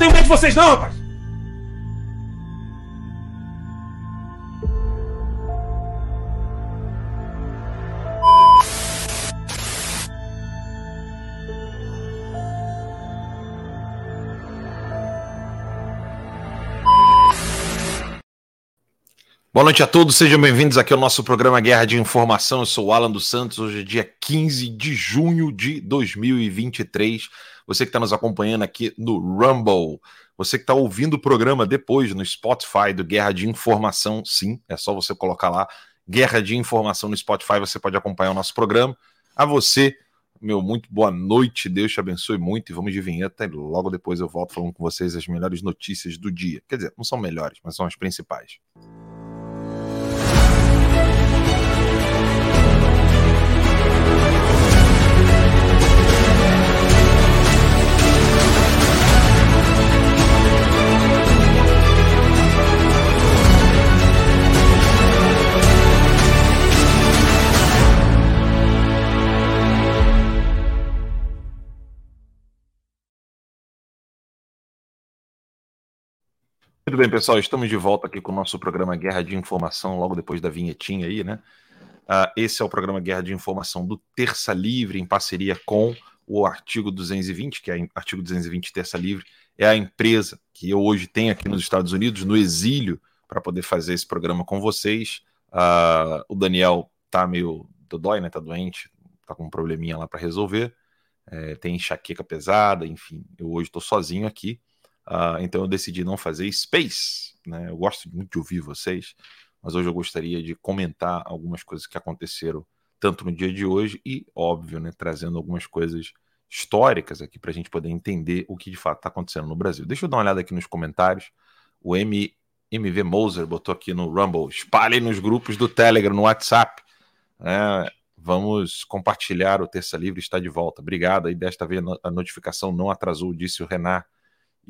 Tenho medo de vocês, não, rapaz! Boa noite a todos, sejam bem-vindos aqui ao nosso programa Guerra de Informação. Eu sou o Alan dos Santos, hoje é dia 15 de junho de 2023. Você que está nos acompanhando aqui no Rumble, você que está ouvindo o programa depois no Spotify do Guerra de Informação, sim, é só você colocar lá Guerra de Informação no Spotify, você pode acompanhar o nosso programa. A você, meu, muito boa noite, Deus te abençoe muito e vamos de vinheta e logo depois eu volto falando com vocês as melhores notícias do dia. Quer dizer, não são melhores, mas são as principais. Muito bem, pessoal, estamos de volta aqui com o nosso programa Guerra de Informação, logo depois da vinhetinha aí, né? Uh, esse é o programa Guerra de Informação do Terça Livre, em parceria com o artigo 220, que é artigo 220 Terça Livre, é a empresa que eu hoje tenho aqui nos Estados Unidos, no exílio, para poder fazer esse programa com vocês. Uh, o Daniel tá meio dodói, né? Tá doente, tá com um probleminha lá para resolver. É, tem enxaqueca pesada, enfim, eu hoje estou sozinho aqui. Uh, então eu decidi não fazer space. Né? Eu gosto muito de ouvir vocês, mas hoje eu gostaria de comentar algumas coisas que aconteceram tanto no dia de hoje e, óbvio, né, trazendo algumas coisas históricas aqui para a gente poder entender o que de fato está acontecendo no Brasil. Deixa eu dar uma olhada aqui nos comentários. O M, MV Moser botou aqui no Rumble: espalhem nos grupos do Telegram, no WhatsApp. É, vamos compartilhar o Terça Livre está de volta. Obrigado. E desta vez a notificação não atrasou, disse o Renan.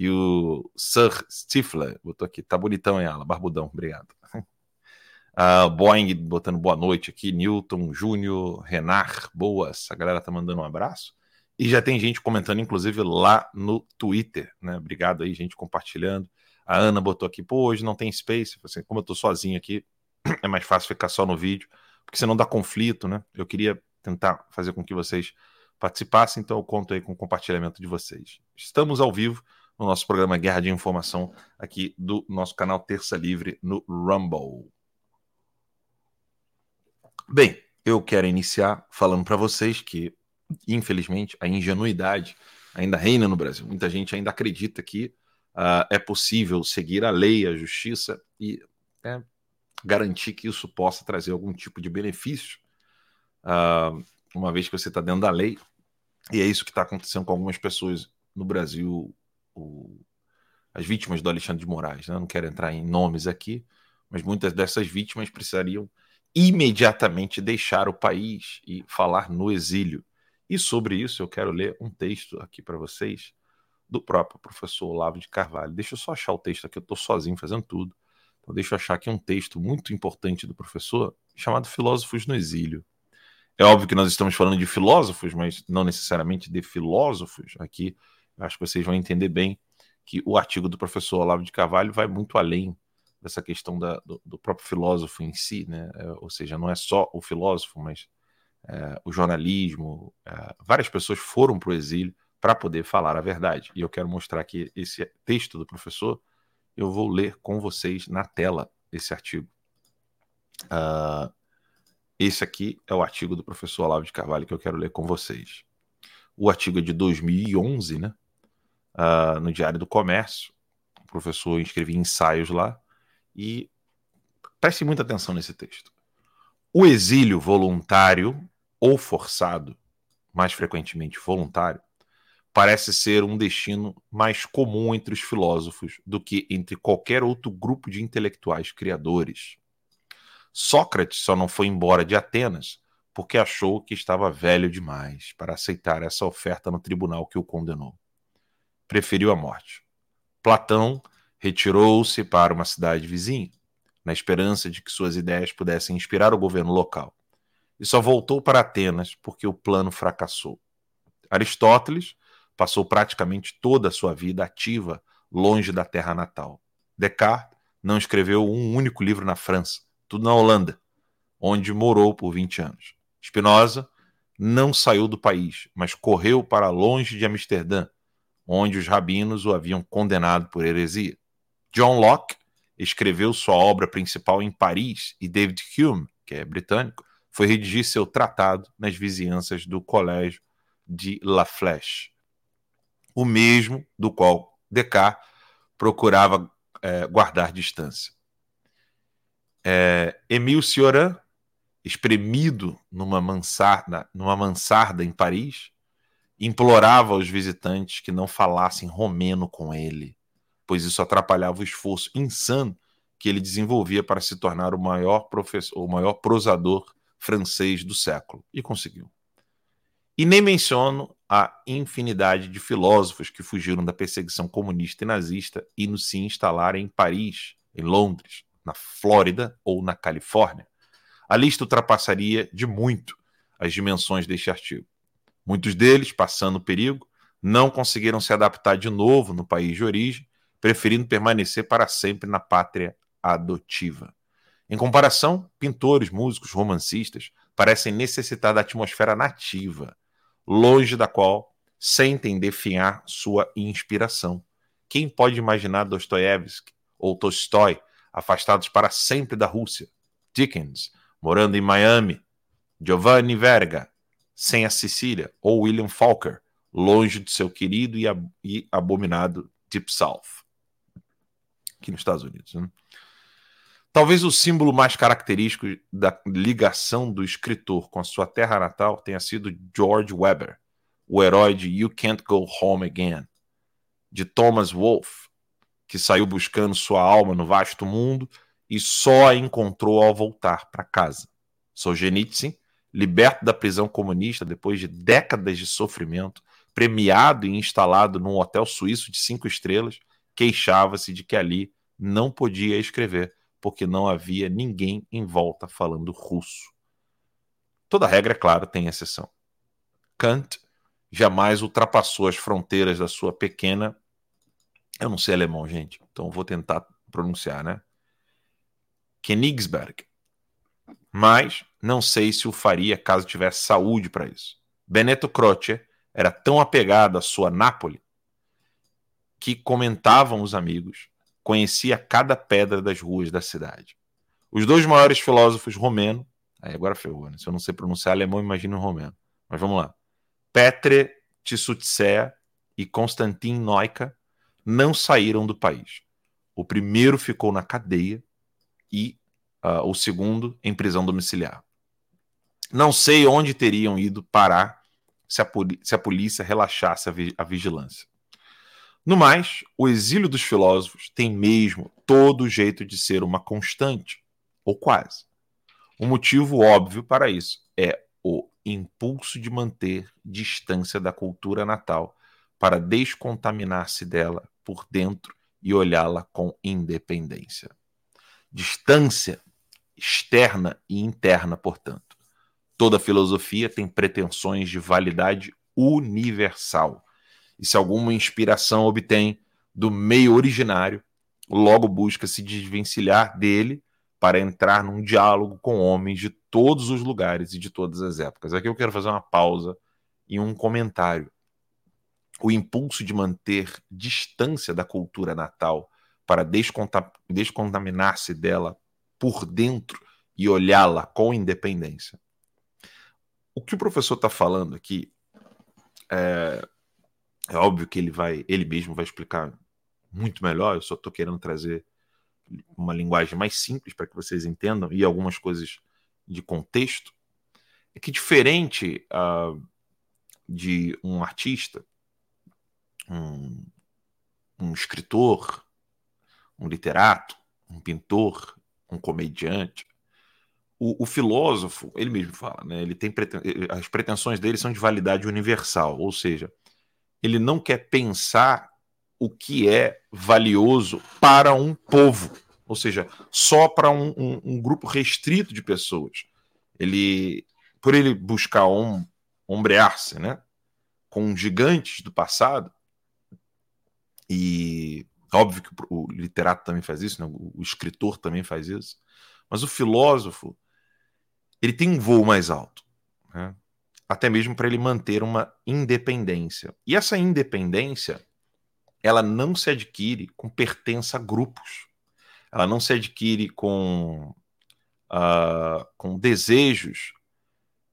E o Sir Stifler botou aqui, tá bonitão, hein, Ala? Barbudão, obrigado. Uh, Boeing botando boa noite aqui, Newton, Júnior, Renar, boas. A galera tá mandando um abraço. E já tem gente comentando, inclusive, lá no Twitter, né? Obrigado aí, gente compartilhando. A Ana botou aqui, pô, hoje não tem space. Assim, como eu tô sozinho aqui, é mais fácil ficar só no vídeo, porque senão dá conflito, né? Eu queria tentar fazer com que vocês participassem, então eu conto aí com o compartilhamento de vocês. Estamos ao vivo no nosso programa Guerra de Informação aqui do nosso canal Terça Livre no Rumble. Bem, eu quero iniciar falando para vocês que, infelizmente, a ingenuidade ainda reina no Brasil. Muita gente ainda acredita que uh, é possível seguir a lei, a justiça e é, garantir que isso possa trazer algum tipo de benefício, uh, uma vez que você está dentro da lei. E é isso que está acontecendo com algumas pessoas no Brasil o, as vítimas do Alexandre de Moraes. Né? Não quero entrar em nomes aqui, mas muitas dessas vítimas precisariam imediatamente deixar o país e falar no exílio. E sobre isso eu quero ler um texto aqui para vocês do próprio professor Olavo de Carvalho. Deixa eu só achar o texto aqui, eu estou sozinho fazendo tudo. Então deixa eu achar aqui um texto muito importante do professor chamado Filósofos no Exílio. É óbvio que nós estamos falando de filósofos, mas não necessariamente de filósofos. Aqui acho que vocês vão entender bem que o artigo do professor Olavo de Carvalho vai muito além dessa questão da, do, do, próprio filósofo em si, né? É, ou seja, não é só o filósofo, mas é, o jornalismo. É, várias pessoas foram para o exílio para poder falar a verdade. E eu quero mostrar aqui esse texto do professor. Eu vou ler com vocês na tela esse artigo. Uh, esse aqui é o artigo do professor Olavo de Carvalho que eu quero ler com vocês. O artigo é de 2011, né? Uh, no Diário do Comércio. O professor escrevia ensaios lá. E preste muita atenção nesse texto. O exílio voluntário ou forçado, mais frequentemente voluntário, parece ser um destino mais comum entre os filósofos do que entre qualquer outro grupo de intelectuais criadores. Sócrates só não foi embora de Atenas porque achou que estava velho demais para aceitar essa oferta no tribunal que o condenou. Preferiu a morte. Platão retirou-se para uma cidade vizinha, na esperança de que suas ideias pudessem inspirar o governo local, e só voltou para Atenas porque o plano fracassou. Aristóteles passou praticamente toda a sua vida ativa longe da terra natal. Descartes não escreveu um único livro na França, tudo na Holanda, onde morou por 20 anos. Spinoza não saiu do país, mas correu para longe de Amsterdã, onde os rabinos o haviam condenado por heresia. John Locke escreveu sua obra principal em Paris e David Hume, que é britânico, foi redigir seu tratado nas vizinhanças do colégio de La Flèche o mesmo do qual Descartes procurava é, guardar distância. É, Emile Cioran, espremido numa mansarda, numa mansarda em Paris, implorava aos visitantes que não falassem romeno com ele, pois isso atrapalhava o esforço insano que ele desenvolvia para se tornar o maior professor, o maior prosador francês do século, e conseguiu. E nem menciono a infinidade de filósofos que fugiram da perseguição comunista e nazista e no se instalaram em Paris, em Londres, na Flórida ou na Califórnia. A lista ultrapassaria de muito as dimensões deste artigo. Muitos deles, passando perigo, não conseguiram se adaptar de novo no país de origem, preferindo permanecer para sempre na pátria adotiva. Em comparação, pintores, músicos, romancistas parecem necessitar da atmosfera nativa, longe da qual sentem definhar sua inspiração. Quem pode imaginar Dostoiévski ou Tolstói afastados para sempre da Rússia? Dickens, morando em Miami, Giovanni Verga, sem a Sicília, ou William Faulkner, longe de seu querido e, ab e abominado Deep South, aqui nos Estados Unidos. Né? Talvez o símbolo mais característico da ligação do escritor com a sua terra natal tenha sido George Webber, o herói de You Can't Go Home Again, de Thomas Wolfe, que saiu buscando sua alma no vasto mundo e só a encontrou ao voltar para casa. Solzhenitsyn, liberto da prisão comunista depois de décadas de sofrimento, premiado e instalado num hotel suíço de cinco estrelas, queixava-se de que ali não podia escrever porque não havia ninguém em volta falando russo. Toda regra, é claro, tem exceção. Kant jamais ultrapassou as fronteiras da sua pequena. Eu não sei alemão, gente, então vou tentar pronunciar, né? Königsberg. Mas não sei se o faria caso tivesse saúde para isso. Benedetto Croce era tão apegado à sua Nápoles que comentavam os amigos conhecia cada pedra das ruas da cidade. Os dois maiores filósofos romenos, aí agora ferrou, né? se eu não sei pronunciar alemão, imagino romeno. Mas vamos lá. Petre Tissutsea e Konstantin Noica não saíram do país. O primeiro ficou na cadeia e uh, o segundo em prisão domiciliar. Não sei onde teriam ido parar se a, se a polícia relaxasse a, vi a vigilância. No mais, o exílio dos filósofos tem mesmo todo jeito de ser uma constante, ou quase. O motivo óbvio para isso é o impulso de manter distância da cultura natal para descontaminar-se dela por dentro e olhá-la com independência. Distância externa e interna, portanto. Toda filosofia tem pretensões de validade universal. E se alguma inspiração obtém do meio originário, logo busca se desvencilhar dele para entrar num diálogo com homens de todos os lugares e de todas as épocas. Aqui eu quero fazer uma pausa e um comentário. O impulso de manter distância da cultura natal para descontaminar-se dela por dentro e olhá-la com independência. O que o professor está falando aqui é, é óbvio que ele vai, ele mesmo vai explicar muito melhor. Eu só estou querendo trazer uma linguagem mais simples para que vocês entendam e algumas coisas de contexto. É que diferente uh, de um artista, um, um escritor, um literato, um pintor, um comediante, o, o, filósofo, ele mesmo fala, né? Ele tem preten... as pretensões dele são de validade universal, ou seja, ele não quer pensar o que é valioso para um povo, ou seja, só para um, um, um grupo restrito de pessoas. Ele, por ele buscar um, ombrear-se, né, com gigantes do passado, e óbvio que o literato também faz isso, né, o escritor também faz isso, mas o filósofo ele tem um voo mais alto, né? até mesmo para ele manter uma independência. E essa independência ela não se adquire com pertença a grupos. Ela não se adquire com, uh, com desejos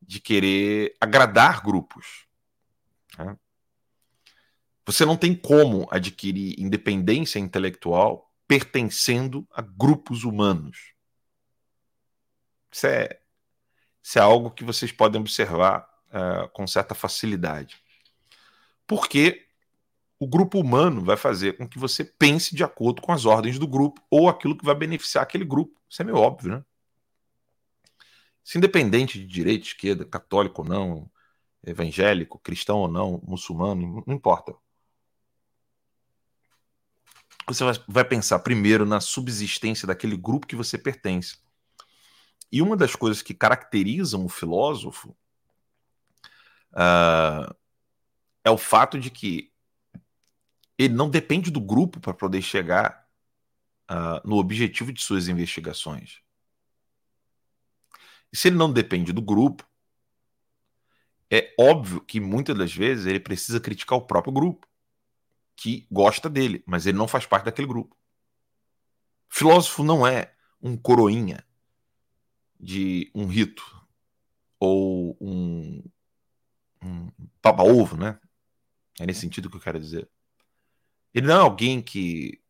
de querer agradar grupos. Né? Você não tem como adquirir independência intelectual pertencendo a grupos humanos. Isso é, isso é algo que vocês podem observar uh, com certa facilidade. Porque o grupo humano vai fazer com que você pense de acordo com as ordens do grupo ou aquilo que vai beneficiar aquele grupo. Isso é meio óbvio, né? Se independente de direita, esquerda, católico ou não, evangélico, cristão ou não, muçulmano, não importa. Você vai pensar primeiro na subsistência daquele grupo que você pertence. E uma das coisas que caracterizam o filósofo uh, é o fato de que ele não depende do grupo para poder chegar uh, no objetivo de suas investigações. E se ele não depende do grupo, é óbvio que muitas das vezes ele precisa criticar o próprio grupo, que gosta dele, mas ele não faz parte daquele grupo. Filósofo não é um coroinha de um rito ou um, um papa-ovo, né? É nesse sentido que eu quero dizer. Ele não é alguém que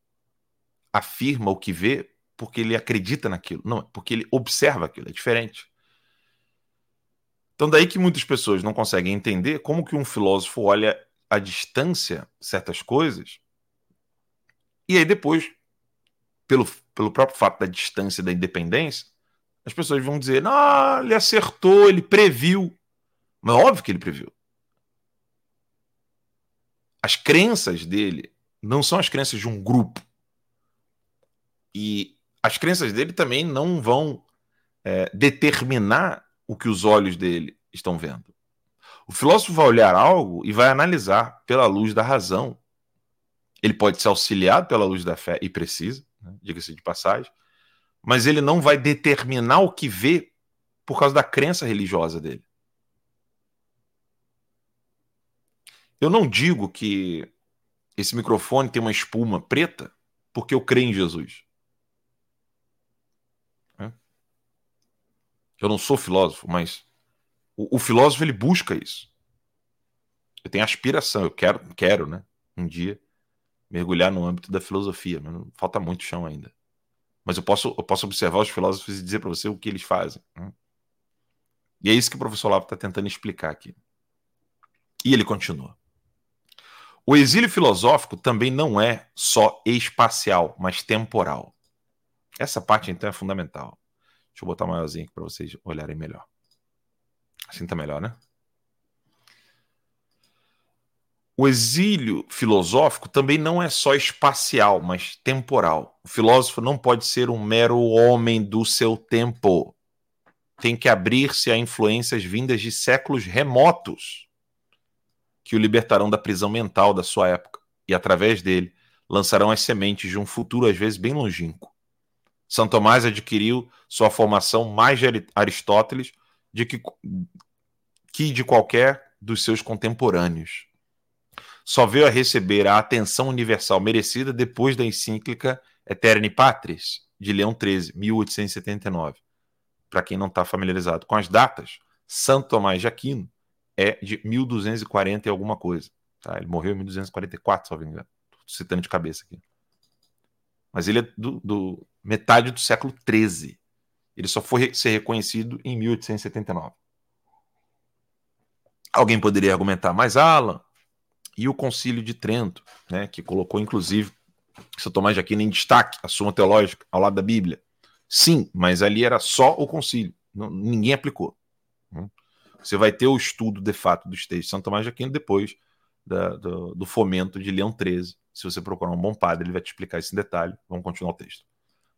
afirma o que vê porque ele acredita naquilo. Não, porque ele observa aquilo. É diferente. Então, daí que muitas pessoas não conseguem entender como que um filósofo olha à distância certas coisas e aí depois, pelo, pelo próprio fato da distância da independência, as pessoas vão dizer: ah, ele acertou, ele previu. Mas é óbvio que ele previu. As crenças dele não são as crenças de um grupo. E as crenças dele também não vão é, determinar o que os olhos dele estão vendo. O filósofo vai olhar algo e vai analisar pela luz da razão. Ele pode ser auxiliado pela luz da fé e precisa, né, diga-se de passagem, mas ele não vai determinar o que vê por causa da crença religiosa dele. Eu não digo que esse microfone tem uma espuma preta porque eu creio em Jesus. É? Eu não sou filósofo, mas o, o, filósofo ele busca isso. Eu tenho aspiração, eu quero, quero, né, um dia mergulhar no âmbito da filosofia, mas falta muito chão ainda. Mas eu posso, eu posso observar os filósofos e dizer para você o que eles fazem. Né? E é isso que o professor Lavo está tentando explicar aqui. E ele continua. O exílio filosófico também não é só espacial, mas temporal. Essa parte então é fundamental. Deixa eu botar maiorzinho aqui para vocês olharem melhor. Assim tá melhor, né? O exílio filosófico também não é só espacial, mas temporal. O filósofo não pode ser um mero homem do seu tempo. Tem que abrir-se a influências vindas de séculos remotos que o libertarão da prisão mental da sua época e, através dele, lançarão as sementes de um futuro às vezes bem longínquo. São Tomás adquiriu sua formação mais de Aristóteles de que, que de qualquer dos seus contemporâneos só veio a receber a atenção universal merecida depois da encíclica Eterni Patris, de Leão XIII, 1879. Para quem não está familiarizado com as datas, Santo Tomás de Aquino é de 1240 e alguma coisa. Tá? Ele morreu em 1244, só me engano. Estou citando de cabeça aqui. Mas ele é do, do metade do século XIII. Ele só foi ser reconhecido em 1879. Alguém poderia argumentar, mas Alan, e o Concílio de Trento, né, que colocou inclusive São Tomás de Aquino em destaque, a Suma Teológica, ao lado da Bíblia. Sim, mas ali era só o concílio, não, ninguém aplicou. Né. Você vai ter o estudo de fato dos textos de São Tomás de Aquino depois da, do, do, fomento de Leão XIII. Se você procurar um bom padre, ele vai te explicar isso em detalhe. Vamos continuar o texto.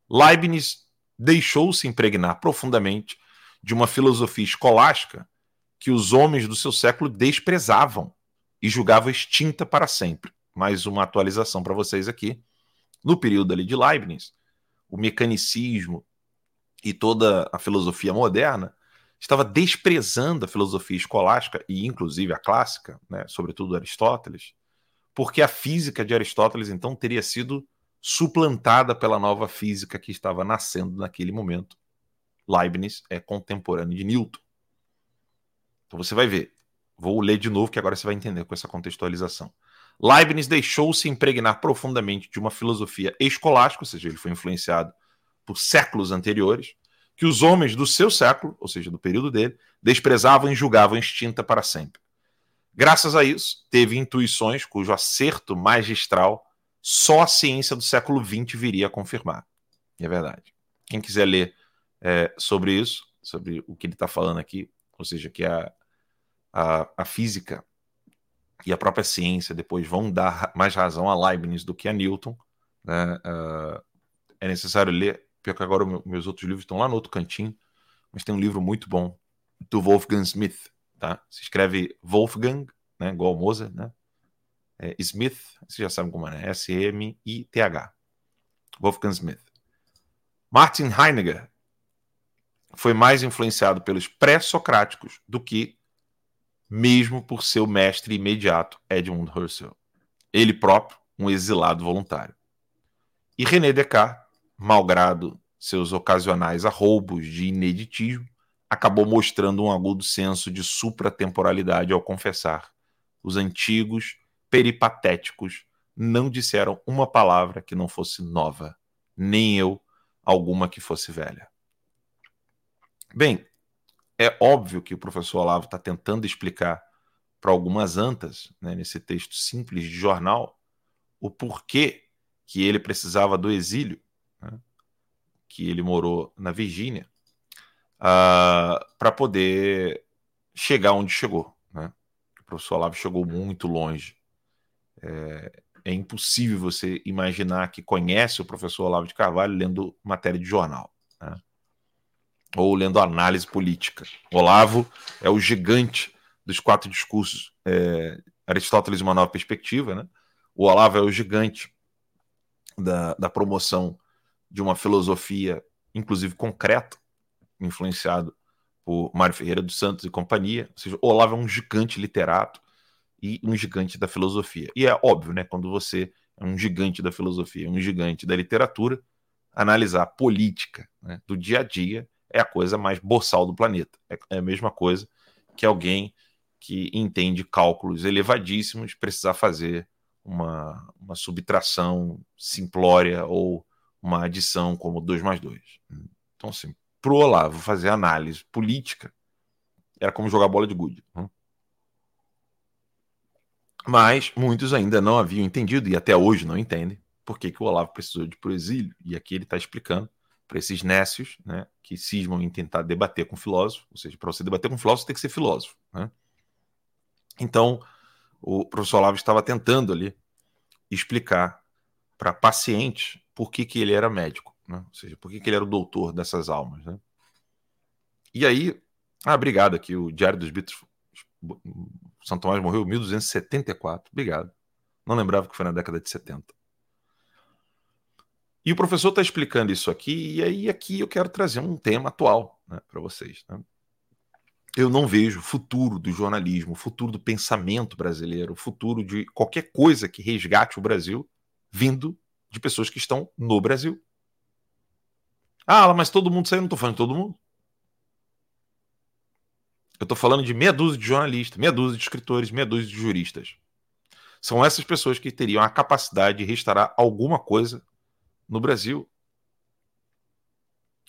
Leibniz deixou-se impregnar profundamente de uma filosofia escolástica que os homens do seu século desprezavam e julgava extinta para sempre. Mais uma atualização para vocês aqui. No período ali de Leibniz, o mecanicismo e toda a filosofia moderna estava desprezando a filosofia escolástica e inclusive a clássica, né, sobretudo Aristóteles, porque a física de Aristóteles então teria sido suplantada pela nova física que estava nascendo naquele momento. Leibniz é contemporâneo de Newton. Então você vai ver, Vou ler de novo, que agora você vai entender com essa contextualização. Leibniz deixou-se impregnar profundamente de uma filosofia escolástica, ou seja, ele foi influenciado por séculos anteriores, que os homens do seu século, ou seja, do período dele, desprezavam e julgavam extinta para sempre. Graças a isso, teve intuições cujo acerto magistral só a ciência do século XX viria a confirmar. E é verdade. Quem quiser ler é, sobre isso, sobre o que ele está falando aqui, ou seja, que a, a, a física e a própria ciência depois vão dar mais razão a Leibniz do que a Newton. Né? Uh, é necessário ler, porque agora meus outros livros estão lá no outro cantinho, mas tem um livro muito bom do Wolfgang Smith. Tá? Se escreve Wolfgang, né? igual Mozart, né? É Smith, você já sabe como é, né? S-M-I-T-H. Wolfgang Smith. Martin Heidegger foi mais influenciado pelos pré-socráticos do que mesmo por seu mestre imediato, Edmund Husserl, ele próprio um exilado voluntário. E René Descartes, malgrado seus ocasionais arroubos de ineditismo, acabou mostrando um agudo senso de supratemporalidade ao confessar: os antigos peripatéticos não disseram uma palavra que não fosse nova, nem eu alguma que fosse velha. Bem, é óbvio que o professor Olavo está tentando explicar para algumas antas, né, nesse texto simples de jornal, o porquê que ele precisava do exílio, né, que ele morou na Virgínia, uh, para poder chegar onde chegou. Né? O professor Olavo chegou muito longe. É, é impossível você imaginar que conhece o professor Olavo de Carvalho lendo matéria de jornal. Né? Ou lendo análise política. Olavo é o gigante dos quatro discursos. É, Aristóteles, uma nova perspectiva. Né? O Olavo é o gigante da, da promoção de uma filosofia, inclusive concreta, influenciado por Mário Ferreira dos Santos e companhia. Ou seja, Olavo é um gigante literato e um gigante da filosofia. E é óbvio, né, quando você é um gigante da filosofia, um gigante da literatura, analisar a política né, do dia a dia é a coisa mais boçal do planeta. É, é a mesma coisa que alguém que entende cálculos elevadíssimos precisar fazer uma, uma subtração simplória ou uma adição como 2 mais 2. Então, assim, pro Olavo fazer análise política era como jogar bola de gude. Né? Mas muitos ainda não haviam entendido, e até hoje não entendem, por que, que o Olavo precisou de ir para o exílio. E aqui ele está explicando para esses nécios, né, que cismam em tentar debater com filósofo, ou seja, para você debater com filósofo, tem que ser filósofo. Né? Então, o professor Olavo estava tentando ali explicar para pacientes por que, que ele era médico, né? ou seja, por que, que ele era o doutor dessas almas. Né? E aí, ah, obrigado aqui, o Diário dos Beatles, São Tomás morreu em 1274, obrigado. Não lembrava que foi na década de 70. E o professor está explicando isso aqui, e aí aqui eu quero trazer um tema atual né, para vocês. Né? Eu não vejo futuro do jornalismo, futuro do pensamento brasileiro, futuro de qualquer coisa que resgate o Brasil vindo de pessoas que estão no Brasil. Ah, mas todo mundo saiu, não estou falando de todo mundo. Eu estou falando de meia dúzia de jornalistas, meia dúzia de escritores, meia dúzia de juristas. São essas pessoas que teriam a capacidade de restaurar alguma coisa no Brasil.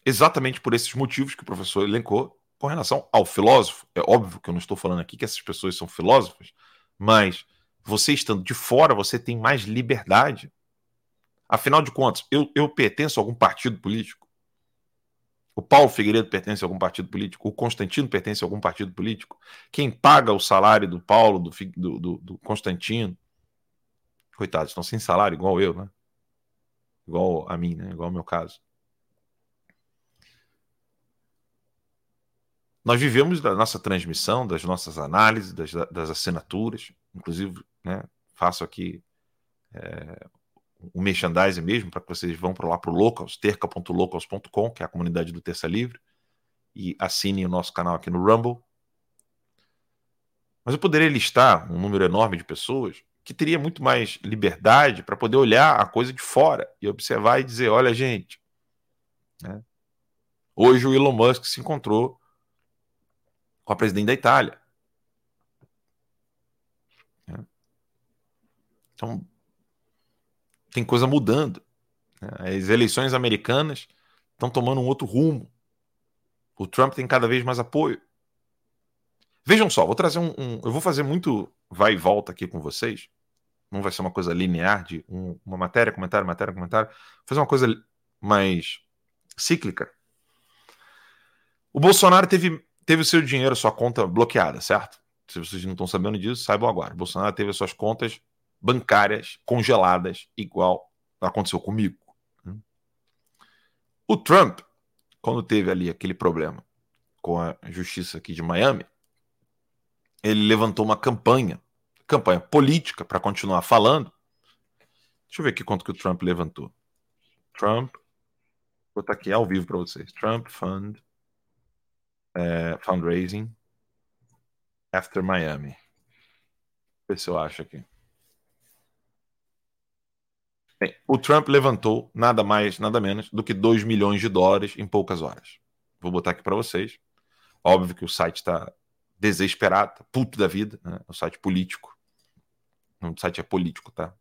Exatamente por esses motivos que o professor elencou com relação ao filósofo. É óbvio que eu não estou falando aqui que essas pessoas são filósofas, mas você estando de fora, você tem mais liberdade. Afinal de contas, eu, eu pertenço a algum partido político? O Paulo Figueiredo pertence a algum partido político? O Constantino pertence a algum partido político? Quem paga o salário do Paulo, do, do, do Constantino? Coitados, estão sem salário, igual eu, né? Igual a mim, né? igual ao meu caso. Nós vivemos da nossa transmissão, das nossas análises, das, das assinaturas, inclusive, né, faço aqui é, um merchandising mesmo, para que vocês vão para lá para o Locals, terca.locals.com, que é a comunidade do Terça Livre, e assinem o nosso canal aqui no Rumble. Mas eu poderia listar um número enorme de pessoas que teria muito mais liberdade para poder olhar a coisa de fora e observar e dizer: olha, gente, né? hoje o Elon Musk se encontrou com a presidente da Itália. Né? Então, tem coisa mudando. Né? As eleições americanas estão tomando um outro rumo. O Trump tem cada vez mais apoio. Vejam só, vou trazer um, um, Eu vou fazer muito vai e volta aqui com vocês. Não vai ser uma coisa linear de um, uma matéria, comentário, matéria, comentário. Fazer uma coisa mais cíclica. O Bolsonaro teve, teve o seu dinheiro, sua conta bloqueada, certo? Se vocês não estão sabendo disso, saibam agora. O Bolsonaro teve as suas contas bancárias congeladas, igual aconteceu comigo. O Trump, quando teve ali aquele problema com a justiça aqui de Miami, ele levantou uma campanha, campanha política para continuar falando. Deixa eu ver aqui quanto que o Trump levantou. Trump, vou botar aqui ao vivo para vocês. Trump Fund é, Fundraising After Miami. Ver se eu acho aqui. Bem, o Trump levantou nada mais, nada menos do que 2 milhões de dólares em poucas horas. Vou botar aqui para vocês. Óbvio que o site está desesperado, tá puto da vida, né? o site político. O site é político, tá?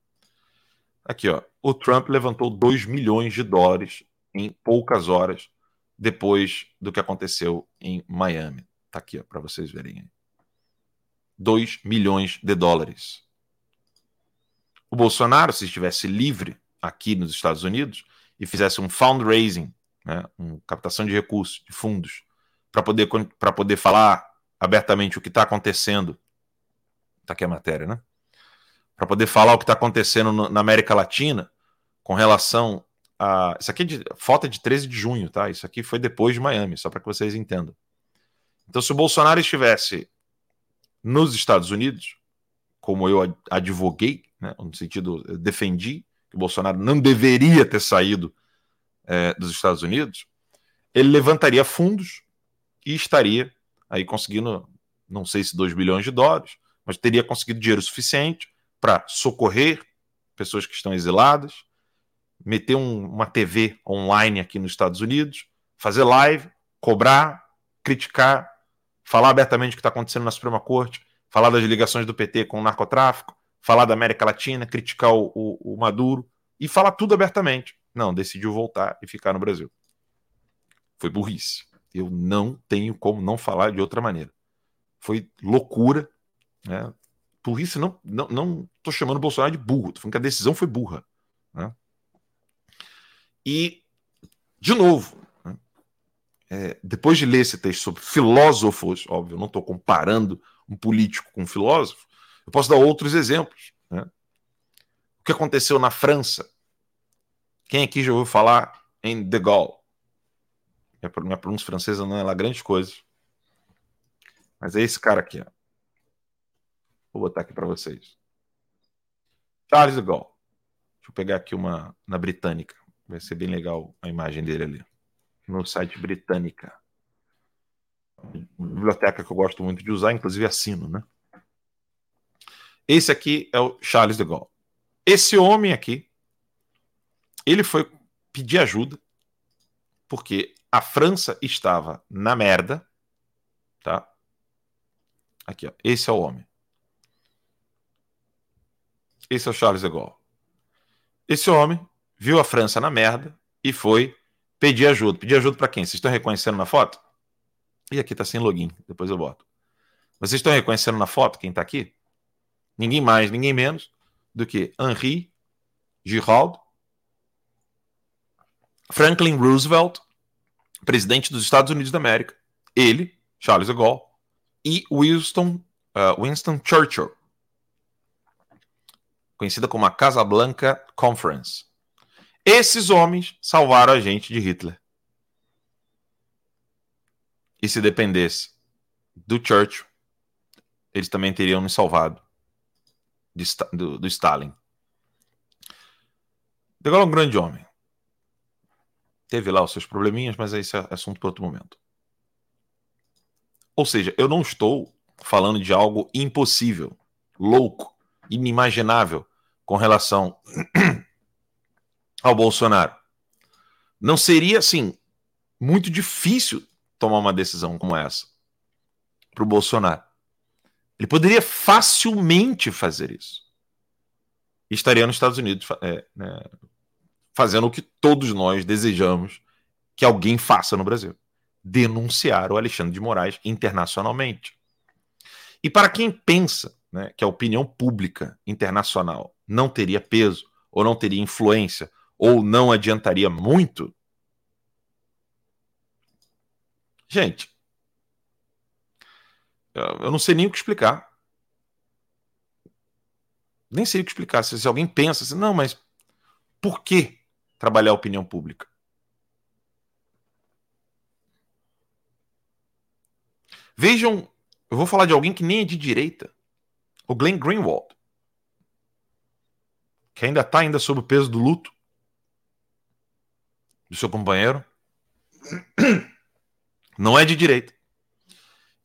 Aqui, ó. O Trump levantou 2 milhões de dólares em poucas horas depois do que aconteceu em Miami. Tá aqui, ó, para vocês verem. 2 milhões de dólares. O Bolsonaro, se estivesse livre aqui nos Estados Unidos e fizesse um fundraising, né, uma captação de recursos, de fundos, para poder, poder falar abertamente o que está acontecendo. Está aqui a matéria, né? Para poder falar o que está acontecendo no, na América Latina com relação a. Isso aqui é de, foto é de 13 de junho, tá? Isso aqui foi depois de Miami, só para que vocês entendam. Então, se o Bolsonaro estivesse nos Estados Unidos, como eu advoguei, né, no sentido, defendi que o Bolsonaro não deveria ter saído é, dos Estados Unidos, ele levantaria fundos e estaria aí conseguindo, não sei se 2 bilhões de dólares, mas teria conseguido dinheiro suficiente para socorrer pessoas que estão exiladas, meter um, uma TV online aqui nos Estados Unidos, fazer live, cobrar, criticar, falar abertamente o que está acontecendo na Suprema Corte, falar das ligações do PT com o narcotráfico, falar da América Latina, criticar o, o, o Maduro e falar tudo abertamente. Não, decidiu voltar e ficar no Brasil. Foi burrice. Eu não tenho como não falar de outra maneira. Foi loucura. Né? Burrice, não, não, não tô chamando o Bolsonaro de burro, tô falando que a decisão foi burra. Né? E de novo, né? é, depois de ler esse texto sobre filósofos, óbvio, eu não estou comparando um político com um filósofo, eu posso dar outros exemplos. Né? O que aconteceu na França? Quem aqui já ouviu falar em De Gaulle? Minha pronúncia francesa não é lá grandes coisas. Mas é esse cara aqui. Ó. Vou botar aqui para vocês. Charles de Gaulle. Deixa eu pegar aqui uma na britânica. Vai ser bem legal a imagem dele ali. No site britânica. biblioteca que eu gosto muito de usar, inclusive assino, né? Esse aqui é o Charles de Gaulle. Esse homem aqui, ele foi pedir ajuda porque a França estava na merda, tá? Aqui, ó. Esse é o homem. Esse é o Charles de Gaulle. Esse homem viu a França na merda e foi pedir ajuda. Pedir ajuda para quem? Vocês estão reconhecendo na foto? E aqui está sem login, depois eu boto. Vocês estão reconhecendo na foto quem está aqui? Ninguém mais, ninguém menos do que Henri Giraud, Franklin Roosevelt, presidente dos Estados Unidos da América, ele, Charles de Gaulle, e Winston, uh, Winston Churchill, conhecida como a Casablanca Conference. Esses homens salvaram a gente de Hitler. E se dependesse do Churchill, eles também teriam nos salvado de, do, do, Stalin. De Gaulle é um grande homem. Teve lá os seus probleminhas, mas esse é assunto para outro momento. Ou seja, eu não estou falando de algo impossível, louco, inimaginável com relação ao Bolsonaro. Não seria, assim, muito difícil tomar uma decisão como essa para o Bolsonaro. Ele poderia facilmente fazer isso. E estaria nos Estados Unidos é, né, fazendo o que todos nós desejamos que alguém faça no Brasil denunciar o Alexandre de Moraes internacionalmente. E para quem pensa né, que a opinião pública internacional não teria peso, ou não teria influência, ou não adiantaria muito, gente, eu não sei nem o que explicar. Nem sei o que explicar. Se, alguém pensa assim, não, mas por que trabalhar a opinião pública? Vejam, eu vou falar de alguém que nem é de direita. O Glenn Greenwald. Que ainda está ainda sob o peso do luto do seu companheiro. Não é de direita.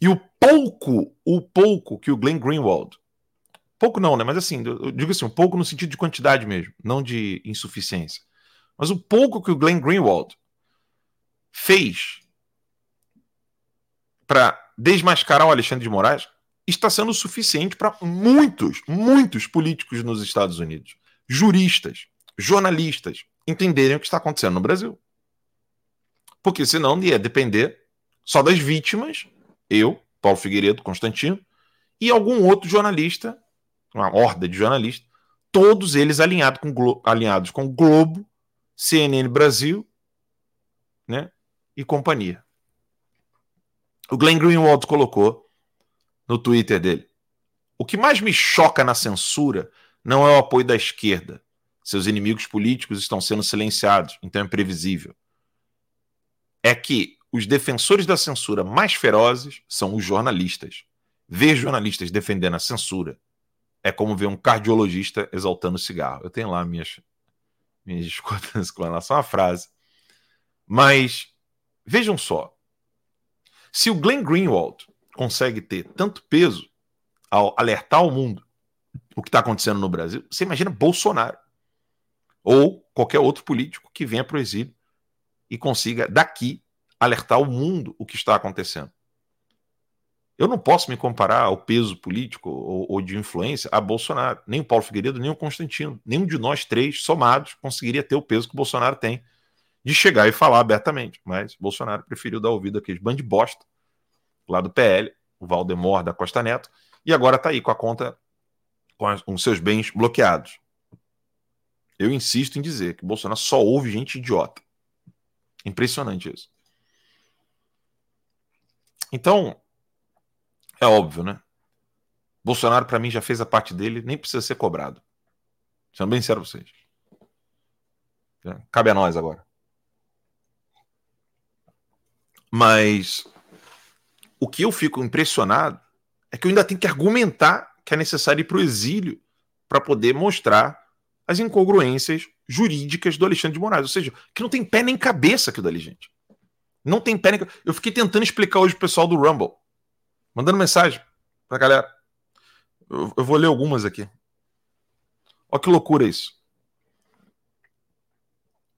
E o pouco, o pouco que o Glenn Greenwald, pouco não, né? Mas assim, eu digo assim, um pouco no sentido de quantidade mesmo, não de insuficiência. Mas o pouco que o Glenn Greenwald fez para desmascarar o Alexandre de Moraes está sendo suficiente para muitos, muitos políticos nos Estados Unidos, juristas, jornalistas, entenderem o que está acontecendo no Brasil. Porque senão ia depender só das vítimas, eu, Paulo Figueiredo, Constantino, e algum outro jornalista, uma horda de jornalistas, todos eles alinhado com, alinhados com Globo, CNN Brasil né, e companhia. O Glenn Greenwald colocou no Twitter dele. O que mais me choca na censura não é o apoio da esquerda. Seus inimigos políticos estão sendo silenciados, então é previsível. É que os defensores da censura mais ferozes são os jornalistas. Ver jornalistas defendendo a censura é como ver um cardiologista exaltando cigarro. Eu tenho lá minhas, minhas discordâncias com relação à frase. Mas vejam só, se o Glenn Greenwald consegue ter tanto peso ao alertar o mundo o que está acontecendo no Brasil, você imagina Bolsonaro ou qualquer outro político que venha para o exílio e consiga daqui alertar o mundo o que está acontecendo. Eu não posso me comparar ao peso político ou, ou, de influência a Bolsonaro. Nem o Paulo Figueiredo, nem o Constantino. Nenhum de nós três, somados, conseguiria ter o peso que o Bolsonaro tem de chegar e falar abertamente. Mas Bolsonaro preferiu dar ouvido àqueles bando de bosta lá do PL, o Valdemar da Costa Neto, e agora está aí com a conta com os seus bens bloqueados. Eu insisto em dizer que Bolsonaro só ouve gente idiota. Impressionante isso. Então, é óbvio, né? Bolsonaro, para mim, já fez a parte dele, nem precisa ser cobrado. Sendo bem pra vocês. Cabe a nós agora. Mas o que eu fico impressionado é que eu ainda tenho que argumentar que é necessário ir para o exílio para poder mostrar as incongruências jurídicas do Alexandre de Moraes. Ou seja, que não tem pé nem cabeça aquilo dali, gente. Não tem pé nem Eu fiquei tentando explicar hoje pro pessoal do Rumble. Mandando mensagem pra galera. Eu, eu vou ler algumas aqui. Olha que loucura isso.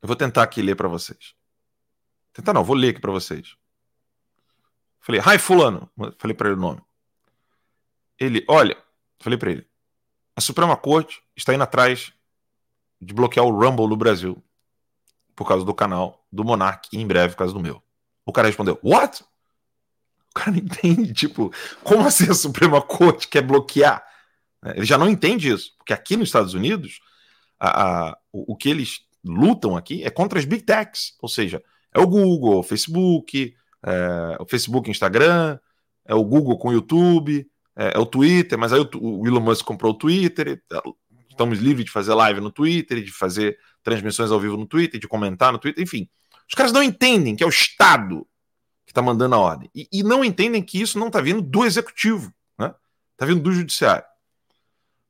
Eu vou tentar aqui ler para vocês. Tentar não, vou ler aqui para vocês. Falei, hi fulano. Falei para ele o nome. Ele, olha, falei para ele. A Suprema Corte está indo atrás de bloquear o Rumble no Brasil por causa do canal do Monark e em breve por causa do meu. O cara respondeu, what? cara não entende, tipo, como assim a Suprema Corte quer bloquear? É, ele já não entende isso, porque aqui nos Estados Unidos, a, a, o, o, que eles lutam aqui é contra as big techs, ou seja, é o Google, o Facebook, é, o Facebook, Instagram, é o Google com o YouTube, é, é o Twitter, mas aí o, o, Elon Musk comprou o Twitter, é, estamos livres de fazer live no Twitter, de fazer transmissões ao vivo no Twitter, de comentar no Twitter, enfim. Os caras não entendem que é o Estado que está mandando a ordem. E, e, não entendem que isso não está vindo do executivo, né? Está vindo do judiciário.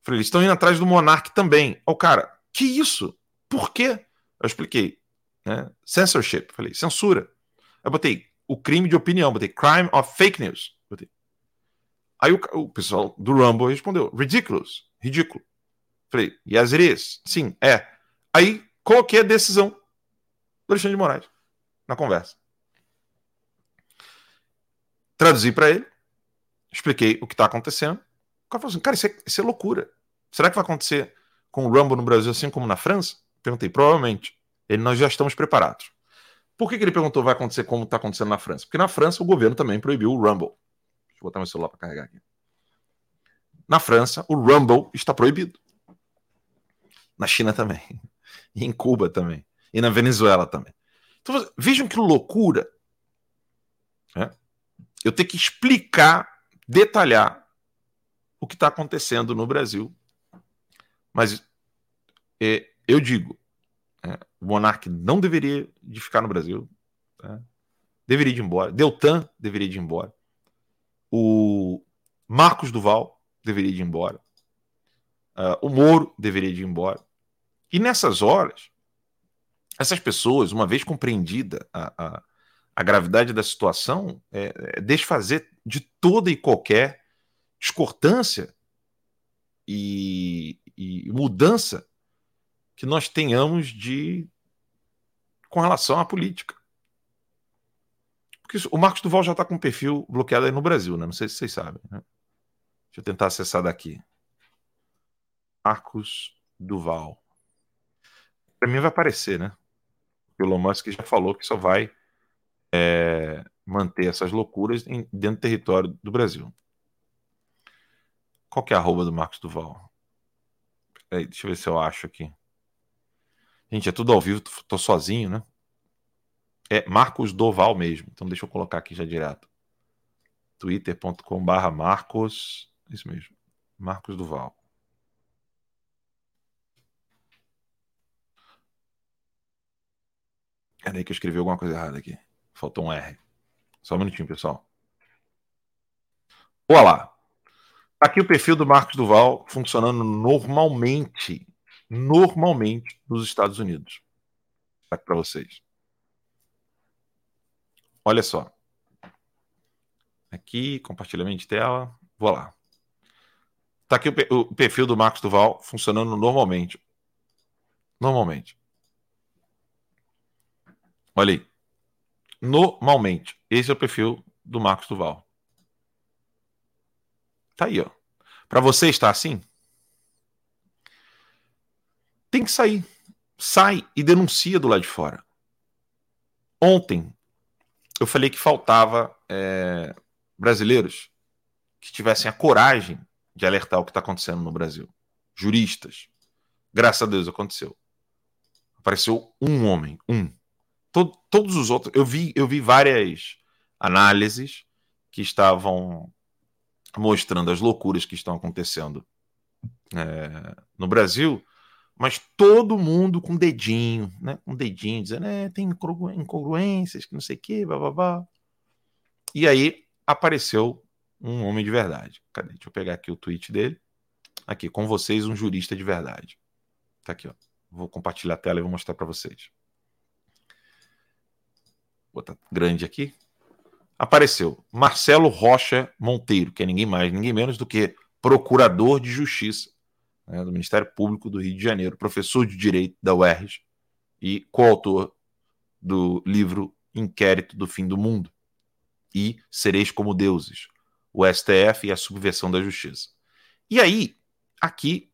Falei, eles estão indo atrás do monarca também. Ó, oh, cara, que isso? Por quê? Eu expliquei. Né? Censorship. Falei, censura. Eu botei o crime de opinião, botei crime of fake news. Aí o, o pessoal do Rumble respondeu, ridiculous, ridículo. Falei, yes it is. Sim, é. Aí coloquei a decisão do Alexandre de Moraes na conversa. Traduzi para ele, expliquei o que está acontecendo. O cara falou assim: cara, isso é, isso é, loucura. Será que vai acontecer com o Rumble no Brasil assim como na França? Perguntei, provavelmente. Ele, nós já estamos preparados. Por que, que ele perguntou vai acontecer como está acontecendo na França? Porque na França o governo também proibiu o Rumble. Deixa eu botar meu celular para carregar aqui. Na França, o Rumble está proibido. Na China também. E em Cuba também. E na Venezuela também. Então, vejam que loucura. Né? eu ter que explicar, detalhar o que está acontecendo no Brasil. Mas é, eu digo, é, o Monark não deveria de ficar no Brasil. Tá? Deveria ir embora. Deltan deveria ir embora. O Marcos Duval deveria ir embora. Uh, o Moro deveria ir embora. E nessas horas, essas pessoas, uma vez compreendida a, a a gravidade da situação é, é desfazer de toda e qualquer discordância e, e, mudança que nós tenhamos de com relação à política. Porque o Marcos Duval já está com o perfil bloqueado aí no Brasil, né? Não sei se vocês sabem. Né? Deixa eu tentar acessar daqui. Marcos Duval. Para mim vai aparecer, né? O Elon Musk já falou que só vai é, manter essas loucuras em, dentro do território do Brasil. Qual que é a arroba do Marcos Duval? Peraí, deixa eu ver se eu acho aqui. Gente, é tudo ao vivo, tô sozinho, né? É Marcos Doval mesmo. Então deixa eu colocar aqui já direto. twitter.com barra Marcos. Isso mesmo. Marcos Duval. Peraí que eu escrevi alguma coisa errada aqui. Faltou um R. Só um minutinho, pessoal. Olá. Aqui o perfil do Marcos Duval funcionando normalmente, normalmente nos Estados Unidos. Aqui para vocês. Olha só. Aqui, compartilhamento de tela. Vou lá. Está aqui o perfil do Marcos Duval funcionando normalmente. Normalmente. Olha aí normalmente. Esse é o perfil do Marcos Duval. Tá aí, ó. Para você estar assim, tem que sair. Sai e denuncia do lado de fora. Ontem eu falei que faltava é, brasileiros que tivessem a coragem de alertar o que está acontecendo no Brasil. Juristas. Graças a Deus aconteceu. Apareceu um homem, um todos os outros. Eu vi, eu vi várias análises que estavam mostrando as loucuras que estão acontecendo é, no Brasil, mas todo mundo com dedinho, né? Com dedinho, dizendo, é, tem incongruências, que não sei o quê, blá. E aí apareceu um homem de verdade. Cadê? Deixa eu pegar aqui o tweet dele. Aqui, com vocês, um jurista de verdade. Tá aqui, ó. Vou compartilhar a tela e vou mostrar para vocês. Vou botar grande aqui. Apareceu Marcelo Rocha Monteiro, que é ninguém mais, ninguém menos do que procurador de justiça né, do Ministério Público do Rio de Janeiro, professor de direito da UERJ e coautor do livro Inquérito do Fim do Mundo e Sereis como Deuses, o STF e a subversão da justiça. E aí, aqui,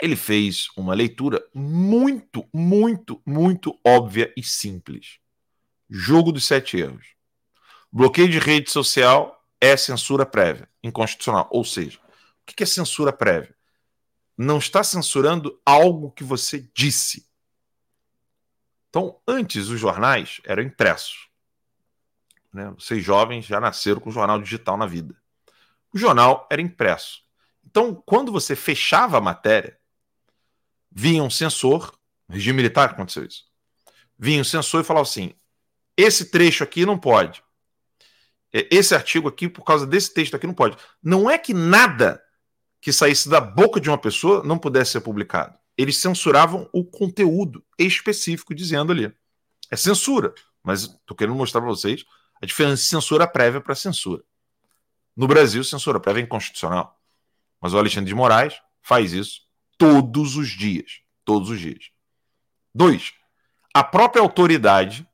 ele fez uma leitura muito, muito, muito óbvia e simples. Jogo dos sete erros. Bloqueio de rede social é censura prévia, inconstitucional. Ou seja, o que é censura prévia? Não está censurando algo que você disse. Então, antes os jornais eram impressos. Né? Vocês jovens já nasceram com jornal digital na vida. O jornal era impresso. Então, quando você fechava a matéria, vinha um censor, regime militar aconteceu isso. Vinha um censor e falava assim: esse trecho aqui não pode. Esse artigo aqui, por causa desse texto aqui, não pode. Não é que nada que saísse da boca de uma pessoa não pudesse ser publicado. Eles censuravam o conteúdo específico, dizendo ali. É censura, mas estou querendo mostrar para vocês a diferença de censura prévia para censura. No Brasil, censura prévia é inconstitucional. Mas o Alexandre de Moraes faz isso todos os dias. Todos os dias. Dois, a própria autoridade,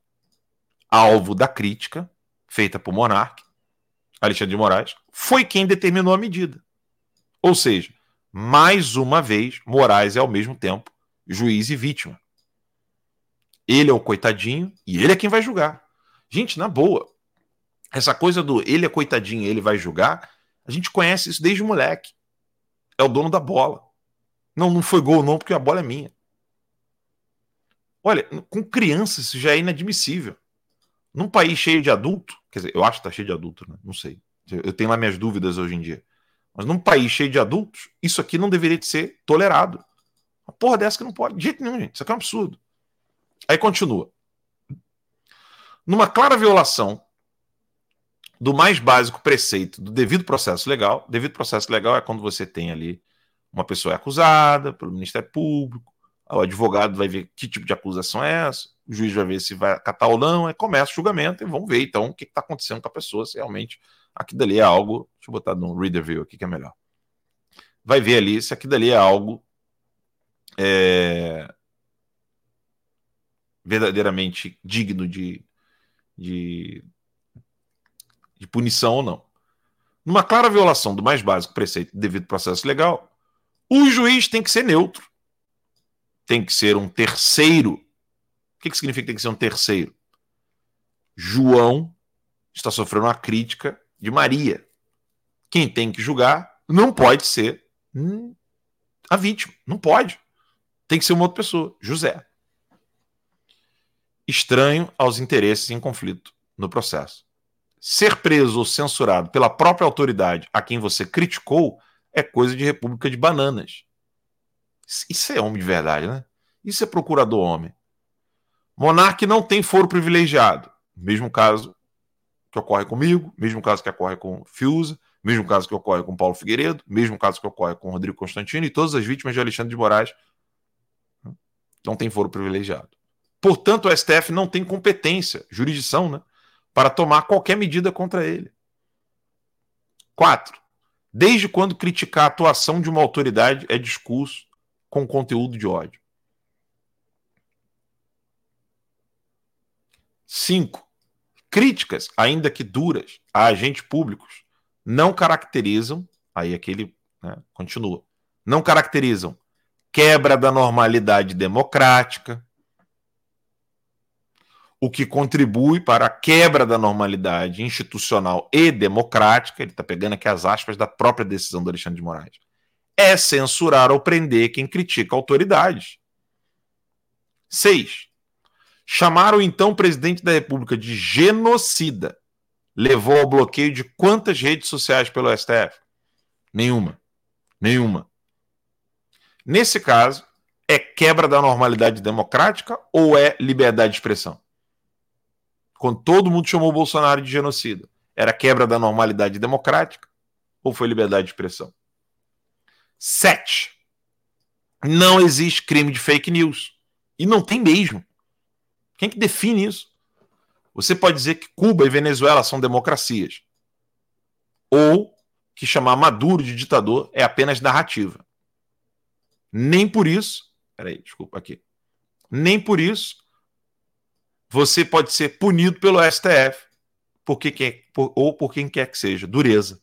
alvo da crítica, feita por Monarque, Alexandre de Moraes, foi quem determinou a medida. Ou seja, mais uma vez, Moraes é ao mesmo tempo juiz e vítima. Ele é o coitadinho e ele é quem vai julgar. Gente, na boa, essa coisa do ele é coitadinho, ele vai julgar, a gente conhece isso desde moleque. É o dono da bola. Não, não foi gol não, porque a bola é minha. Olha, com crianças isso já é inadmissível. Num país cheio de adulto, quer dizer, eu acho que está cheio de adulto, né? Não sei. Eu tenho lá minhas dúvidas hoje em dia. Mas num país cheio de adultos, isso aqui não deveria ser tolerado. Uma porra dessa que não pode. De jeito nenhum, gente. Isso aqui é um absurdo. Aí continua. Numa clara violação do mais básico preceito do devido processo legal. Devido processo legal é quando você tem ali uma pessoa é acusada pelo Ministério Público, o advogado vai ver que tipo de acusação é essa, o juiz vai ver se vai acatar ou não, aí começa o julgamento e vamos ver então o que está acontecendo com a pessoa, se realmente aqui dali é algo. Deixa eu botar no Reader View aqui que é melhor. Vai ver ali se aqui dali é algo é, verdadeiramente digno de, de de punição ou não. Numa clara violação do mais básico preceito devido processo legal, o juiz tem que ser neutro. Tem que ser um terceiro. O que, que significa que tem que ser um terceiro? João está sofrendo uma crítica de Maria. Quem tem que julgar não pode ser hum, a vítima. Não pode. Tem que ser uma outra pessoa. José. Estranho aos interesses em conflito no processo ser preso ou censurado pela própria autoridade a quem você criticou é coisa de república de bananas. Isso é homem de verdade, né? Isso é procurador homem. Monarque não tem foro privilegiado. Mesmo caso que ocorre comigo, mesmo caso que ocorre com Fiuza, mesmo caso que ocorre com Paulo Figueiredo, mesmo caso que ocorre com Rodrigo Constantino e todas as vítimas de Alexandre de Moraes não tem foro privilegiado. Portanto, o STF não tem competência, jurisdição, né? para tomar qualquer medida contra ele. Quatro, desde quando criticar a atuação de uma autoridade é discurso com conteúdo de ódio. Cinco, críticas, ainda que duras, a agentes públicos não caracterizam, aí aquele né, continua, não caracterizam quebra da normalidade democrática, o que contribui para a quebra da normalidade institucional e democrática, ele está pegando aqui as aspas da própria decisão do Alexandre de Moraes, é censurar ou prender quem critica autoridades. Seis, Chamaram então o presidente da República de genocida. Levou ao bloqueio de quantas redes sociais pelo STF? Nenhuma. Nenhuma. Nesse caso, é quebra da normalidade democrática ou é liberdade de expressão? Quando todo mundo chamou o Bolsonaro de genocida, era quebra da normalidade democrática ou foi liberdade de expressão? Sete. Não existe crime de fake news. E não tem mesmo. Quem que define isso? Você pode dizer que Cuba e Venezuela são democracias. Ou que chamar Maduro de ditador é apenas narrativa. Nem por isso. Peraí, desculpa aqui. Nem por isso você pode ser punido pelo STF por que quer, por, ou por quem quer que seja. Dureza.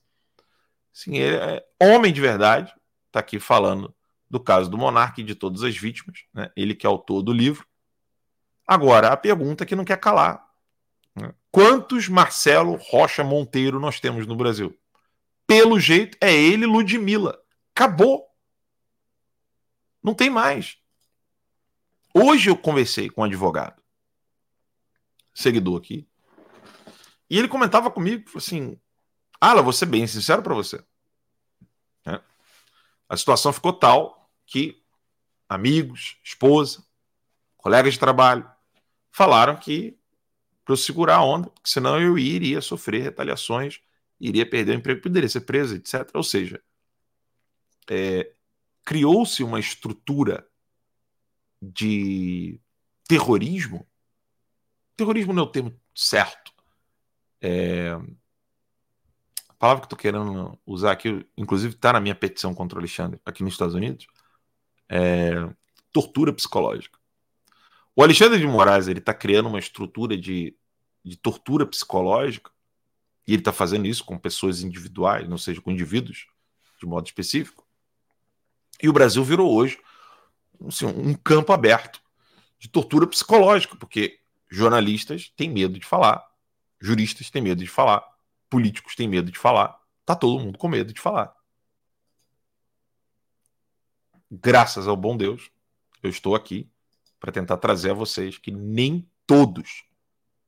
Sim, ele é homem de verdade. Está aqui falando do caso do monarca e de todas as vítimas. Né? Ele que é autor do livro. Agora, a pergunta que não quer calar. Né? Quantos Marcelo Rocha Monteiro nós temos no Brasil? Pelo jeito, é ele Ludmilla. Acabou. Não tem mais. Hoje eu conversei com um advogado, seguidor aqui, e ele comentava comigo assim: Ala, vou ser bem sincero para você. É. A situação ficou tal que amigos, esposa, colegas de trabalho falaram que para eu segurar a onda, porque senão eu iria sofrer retaliações, iria perder o emprego, poderia ser preso, etc. Ou seja, é, criou-se uma estrutura de terrorismo. Terrorismo não é o termo certo. É, a palavra que estou querendo usar aqui, inclusive está na minha petição contra o Alexandre aqui nos Estados Unidos, é tortura psicológica. O Alexandre de Moraes ele está criando uma estrutura de, de tortura psicológica e ele está fazendo isso com pessoas individuais, não seja com indivíduos de modo específico. E o Brasil virou hoje assim, um campo aberto de tortura psicológica, porque jornalistas têm medo de falar, juristas têm medo de falar, políticos têm medo de falar, tá todo mundo com medo de falar. Graças ao bom Deus, eu estou aqui para tentar trazer a vocês que nem todos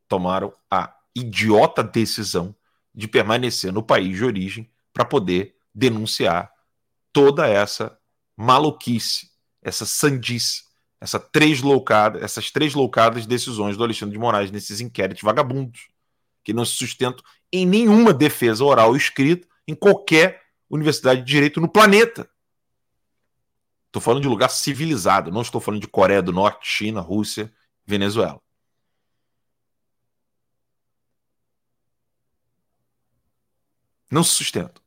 tomaram a idiota decisão de permanecer no país de origem para poder denunciar toda essa maluquice, essa sandice, essa três loucada, essas três loucadas decisões do Alexandre de Moraes nesses inquéritos vagabundos, que não se sustentam em nenhuma defesa oral ou escrita em qualquer universidade de direito no planeta. Estou falando de lugar civilizado, não estou falando de Coreia do Norte, China, Rússia, Venezuela. Não se sustenta.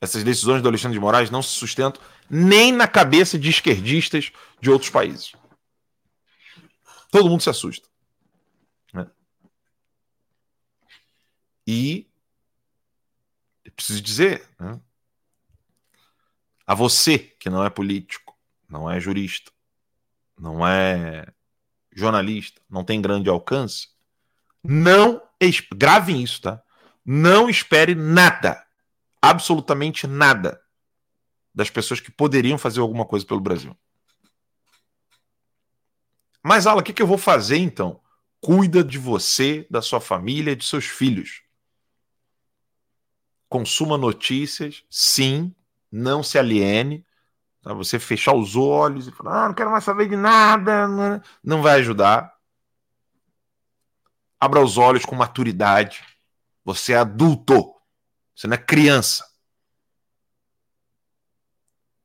Essas decisões do Alexandre de Moraes não se sustentam nem na cabeça de esquerdistas de outros países. Todo mundo se assusta. Né? E preciso dizer, né? A você que não é político, não é jurista, não é jornalista, não tem grande alcance, não gravem isso, tá? Não espere nada, absolutamente nada das pessoas que poderiam fazer alguma coisa pelo Brasil. Mas, Ala, o que, que eu vou fazer então? Cuida de você, da sua família, de seus filhos. Consuma notícias, sim, não se aliene. Tá? Você fechar os olhos e falar, ah, não quero mais saber de nada, não vai ajudar. Abra os olhos com maturidade. Você é adulto, você não é criança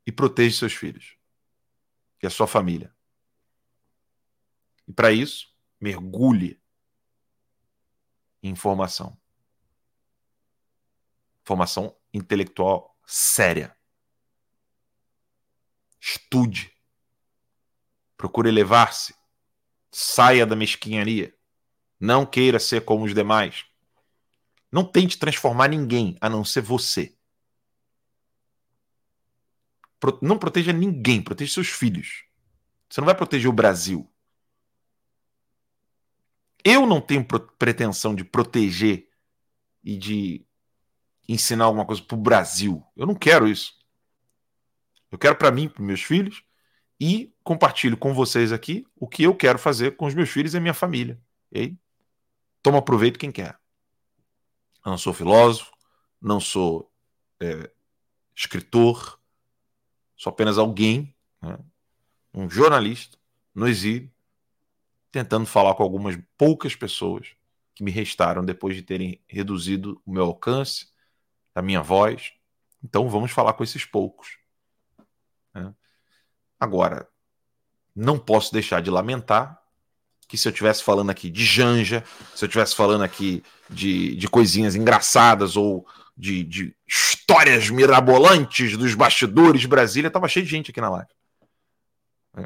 e proteja seus filhos e a sua família. E para isso, mergulhe em informação. Formação intelectual séria. Estude. Procure elevar-se. Saia da mesquinharia. Não queira ser como os demais. Não tente transformar ninguém a não ser você não proteja ninguém, proteja seus filhos. Você não vai proteger o Brasil. Eu não tenho pretensão de proteger e de ensinar alguma coisa para o Brasil. Eu não quero isso. Eu quero para mim, para meus filhos e compartilho com vocês aqui o que eu quero fazer com os meus filhos e minha família. E aí, toma proveito quem quer. Eu não sou filósofo, não sou é, escritor, sou apenas alguém, né, um jornalista no exílio, tentando falar com algumas poucas pessoas que me restaram depois de terem reduzido o meu alcance, a minha voz. Então vamos falar com esses poucos. Né? Agora, não posso deixar de lamentar que se eu estivesse falando aqui de Janja, se eu estivesse falando aqui de, de coisinhas engraçadas ou de, de histórias mirabolantes dos bastidores de Brasília, tava cheio de gente aqui na live. É.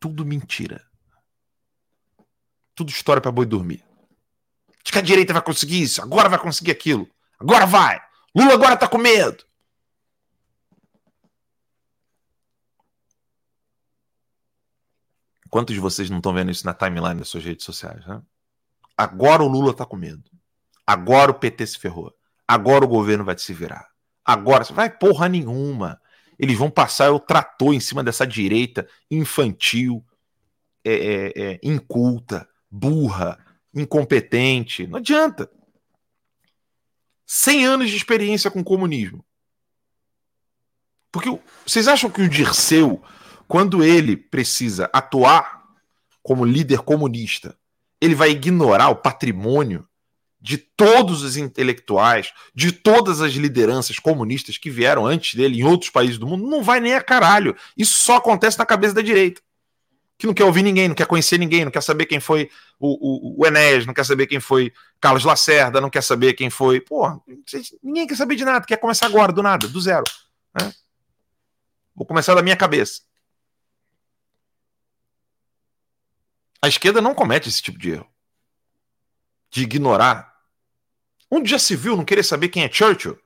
Tudo mentira. Tudo história para boi dormir. De que a direita vai conseguir isso, agora vai conseguir aquilo, agora vai. Lula agora tá com medo. Quantos de vocês não estão vendo isso na timeline das suas redes sociais? Né? Agora o Lula tá com medo. Agora o PT se ferrou. Agora o governo vai se virar. Agora, vai porra nenhuma. Eles vão passar o trator em cima dessa direita infantil, é, é, é, inculta, burra, incompetente. Não adianta. 100 anos de experiência com comunismo. Porque vocês acham que o Dirceu, quando ele precisa atuar como líder comunista, ele vai ignorar o patrimônio de todos os intelectuais, de todas as lideranças comunistas que vieram antes dele em outros países do mundo, não vai nem a caralho. Isso só acontece na cabeça da direita. Que não quer ouvir ninguém, não quer conhecer ninguém, não quer saber quem foi o, o, o Enéas, não quer saber quem foi Carlos Lacerda, não quer saber quem foi. Pô, ninguém quer saber de nada, quer começar agora, do nada, do zero. Né? Vou começar da minha cabeça. A esquerda não comete esse tipo de erro. De ignorar Onde já se viu não querer saber quem é Churchill?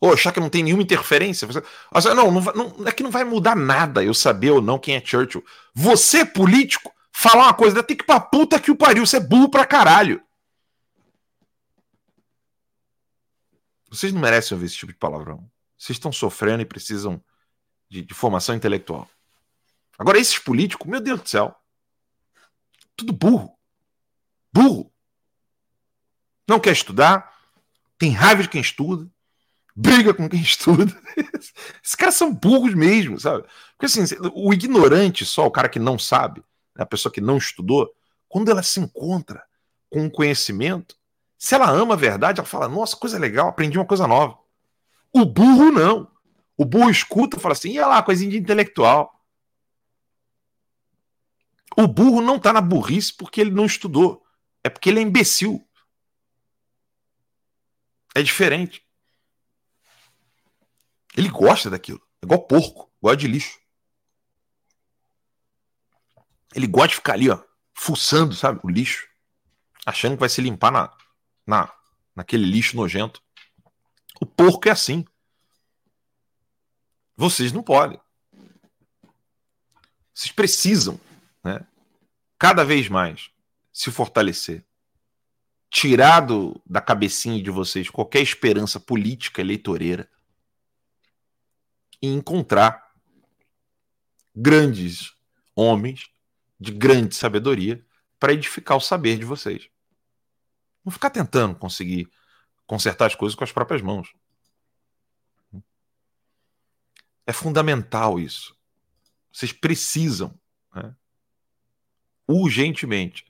Ou achar que não tem nenhuma interferência? Você, não, não, não, é que não vai mudar nada eu saber ou não quem é Churchill. Você, político, falar uma coisa, tem que ir pra puta que o pariu, você é burro pra caralho. Vocês não merecem ouvir esse tipo de palavrão. Vocês estão sofrendo e precisam de, de formação intelectual. Agora, esses políticos, meu Deus do céu, tudo burro. Burro não quer estudar, tem raiva de quem estuda, briga com quem estuda. Esses caras são burros mesmo, sabe? Porque assim, o ignorante só, o cara que não sabe, a pessoa que não estudou, quando ela se encontra com um conhecimento, se ela ama a verdade, ela fala: Nossa, coisa legal, aprendi uma coisa nova. O burro não. O burro escuta e fala assim: Ia lá, coisinha de intelectual. O burro não está na burrice porque ele não estudou. É porque ele é imbecil. É diferente. Ele gosta daquilo. É igual porco, gosta de lixo. Ele gosta de ficar ali, ó, fuçando, sabe, o lixo, achando que vai se limpar na, na, naquele lixo nojento. O porco é assim. Vocês não podem. Vocês precisam, cada vez mais se fortalecer tirado da cabecinha de vocês qualquer esperança política eleitoreira e encontrar grandes homens de grande sabedoria para edificar o saber de vocês. Não ficar tentando conseguir consertar as coisas com as próprias mãos. É fundamental isso. Vocês precisam né, urgentemente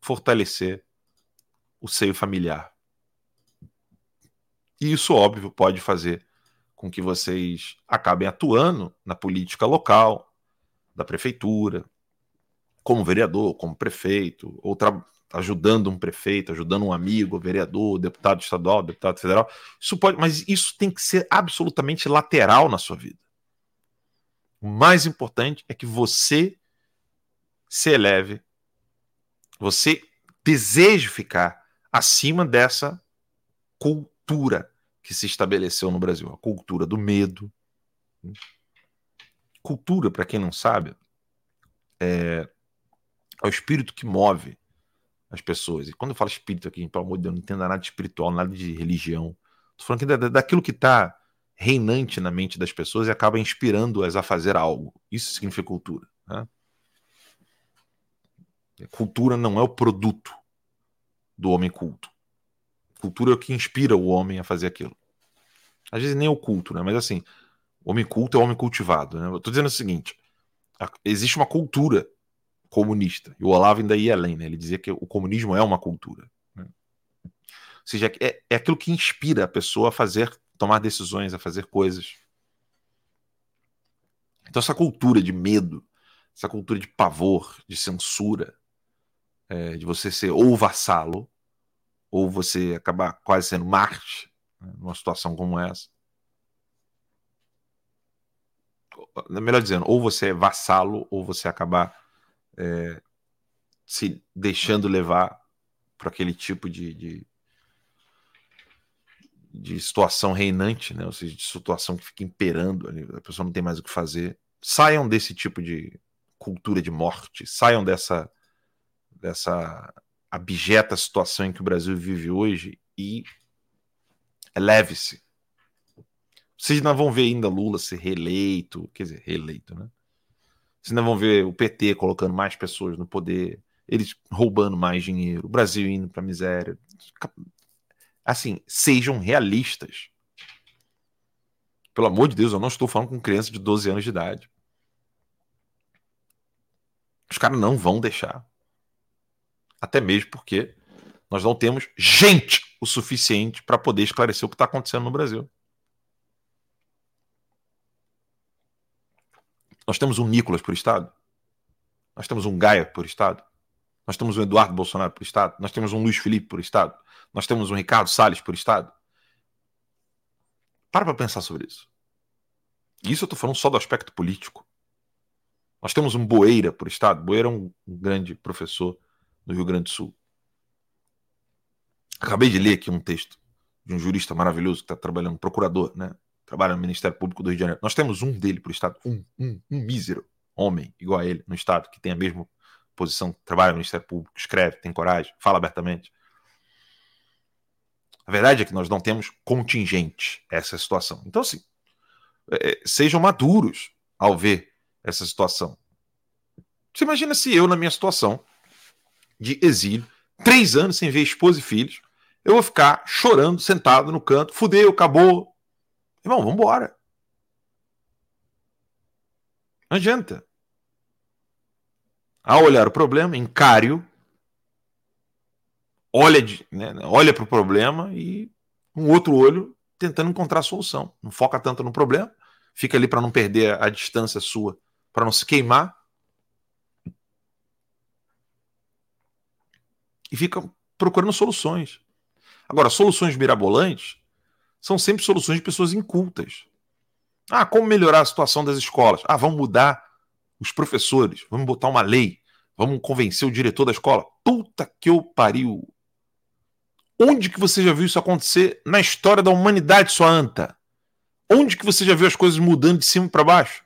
fortalecer o seio familiar. E isso, óbvio, pode fazer com que vocês acabem atuando na política local, da prefeitura, como vereador, como prefeito, ou ajudando um prefeito, ajudando um amigo, vereador, deputado estadual, deputado federal. Isso pode, mas isso tem que ser absolutamente lateral na sua vida. O mais importante é que você se eleve, você deseje ficar acima dessa cultura que se estabeleceu no Brasil, a cultura do medo. Cultura, para quem não sabe, é, é, o espírito que move as pessoas. E quando eu falo espírito aqui, pelo amor de Deus, não entenda nada de espiritual, nada de religião. Estou falando da, daquilo que está reinante na mente das pessoas e acaba inspirando-as a fazer algo. Isso significa cultura. Né? Cultura não é o produto do homem culto. Cultura é o que inspira o homem a fazer aquilo. Às vezes nem é o culto, né? Mas assim, homem culto é homem cultivado. Né? Eu tô dizendo o seguinte: existe uma cultura comunista. E o Olavo ainda ia além, né? Ele dizia que o comunismo é uma cultura. Né? Ou seja, é, é aquilo que inspira a pessoa a fazer, tomar decisões, a fazer coisas. Então, essa cultura de medo, essa cultura de pavor, de censura, é, de você ser ou vassalo, ou você acabar quase sendo Marte, né, numa situação como essa. Melhor dizendo, ou você é vassalo, ou você acabar é, se deixando levar para aquele tipo de, de, de, situação reinante, né? ou seja, de situação que fica imperando, a pessoa não tem mais o que fazer. Saiam desse tipo de cultura de morte, saiam dessa dessa abjeta situação em que o Brasil vive hoje e eleve-se. Vocês ainda vão ver ainda Lula ser reeleito, quer dizer, reeleito, né? Vocês ainda vão ver o PT colocando mais pessoas no poder, eles roubando mais dinheiro, o Brasil indo para miséria. Assim, sejam realistas. Pelo amor de Deus, eu não estou falando com criança de 12 anos de idade. Os caras não vão deixar. Até mesmo porque nós não temos gente o suficiente para poder esclarecer o que está acontecendo no Brasil. Nós temos um Nicolas por Estado. Nós temos um Gaia por Estado. Nós temos um Eduardo Bolsonaro por Estado. Nós temos um Luiz Felipe por Estado. Nós temos um Ricardo Salles por Estado. Para para pensar sobre isso. Isso eu estou falando só do aspecto político. Nós temos um Boeira por Estado. Boeira é um grande professor no Rio Grande do Sul. Acabei de ler aqui um texto de um jurista maravilhoso que está trabalhando, procurador, né? Trabalha no Ministério Público do Rio de Janeiro. Nós temos um dele para o Estado, um, um, um mísero homem igual a ele no Estado, que tem a mesma posição, trabalha no Ministério Público, escreve, tem coragem, fala abertamente. A verdade é que nós não temos contingente essa situação. Então, assim, é, sejam maduros ao ver essa situação. Você imagina se eu, na minha situação, de exílio, três anos sem ver esposa e filhos, eu vou ficar chorando, sentado no canto, fudeu, acabou. Irmão, vamos embora. Não adianta. Ao olhar o problema, encare-o, olha, né, olha para o problema e um outro olho tentando encontrar a solução. Não foca tanto no problema, fica ali para não perder a distância sua, para não se queimar e fica procurando soluções. Agora, soluções mirabolantes são sempre soluções de pessoas incultas. Ah, como melhorar a situação das escolas? Ah, vamos mudar os professores, vamos botar uma lei, vamos convencer o diretor da escola. Puta que eu pariu. Onde que você já viu isso acontecer na história da humanidade, sua anta? Onde que você já viu as coisas mudando de cima para baixo?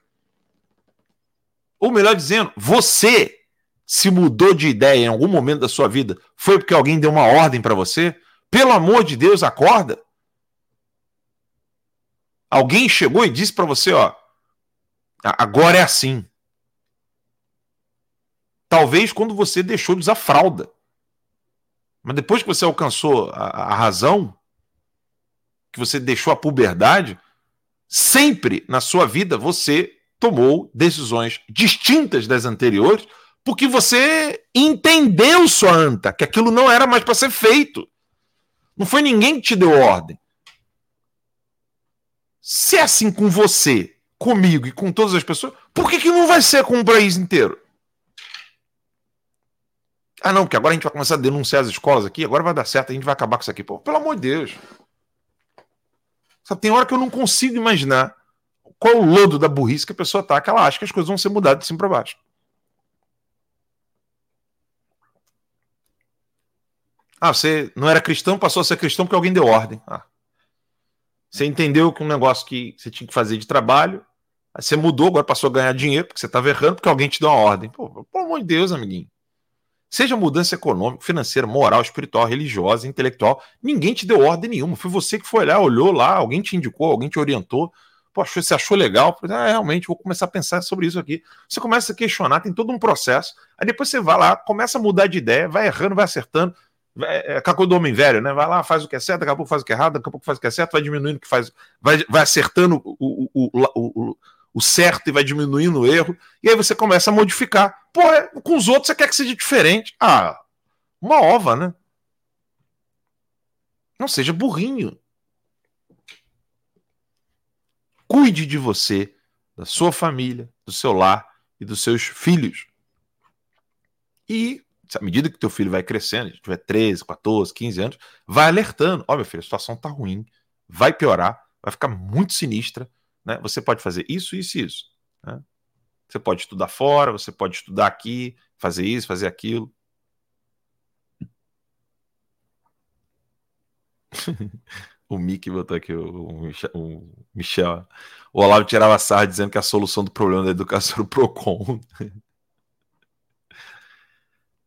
Ou melhor dizendo, você se mudou de ideia em algum momento da sua vida, foi porque alguém deu uma ordem para você? Pelo amor de Deus, acorda. Alguém chegou e disse para você, ó, agora é assim. Talvez quando você deixou de usar fralda. Mas depois que você alcançou a, a razão, que você deixou a puberdade, sempre na sua vida você tomou decisões distintas das anteriores porque você entendeu, sua anta, que aquilo não era mais para ser feito. Não foi ninguém que te deu ordem. Se é assim com você, comigo e com todas as pessoas, por que, que não vai ser com o país inteiro? Ah, não, porque agora a gente vai começar a denunciar as escolas aqui, agora vai dar certo, a gente vai acabar com isso aqui. Pô, pelo amor de Deus. Só tem hora que eu não consigo imaginar qual o lodo da burrice que a pessoa tá, que ela acha que as coisas vão ser mudadas de cima para baixo. Ah, você não era cristão, passou a ser cristão porque alguém deu ordem. Ah. Você entendeu que um negócio que você tinha que fazer de trabalho, aí você mudou, agora passou a ganhar dinheiro porque você estava errando porque alguém te deu uma ordem. Pô, pelo amor de Deus, amiguinho. Seja mudança econômica, financeira, moral, espiritual, religiosa, intelectual, ninguém te deu ordem nenhuma. Foi você que foi olhar, olhou lá, alguém te indicou, alguém te orientou. Pô, você achou legal? Ah, realmente, vou começar a pensar sobre isso aqui. Você começa a questionar, tem todo um processo. Aí depois você vai lá, começa a mudar de ideia, vai errando, vai acertando. É aquela coisa do homem velho, né? Vai lá, faz o que é certo, daqui a pouco faz o que é errado, daqui a pouco faz o que é certo, vai diminuindo o que faz, vai, vai acertando o, o, o, o, o certo e vai diminuindo o erro. E aí você começa a modificar. Pô, é, com os outros você quer que seja diferente. Ah, uma ova, né? Não seja burrinho. Cuide de você, da sua família, do seu lar e dos seus filhos. E à medida que teu filho vai crescendo, tiver 13, 14, 15 anos, vai alertando. Ó, oh, meu filho, a situação tá ruim, vai piorar, vai ficar muito sinistra. Né? Você pode fazer isso, isso e isso. Né? Você pode estudar fora, você pode estudar aqui, fazer isso, fazer aquilo. o Mickey botou aqui o, o, Michel. O Olavo tirava sarra dizendo que a solução do problema da educação era o PROCON.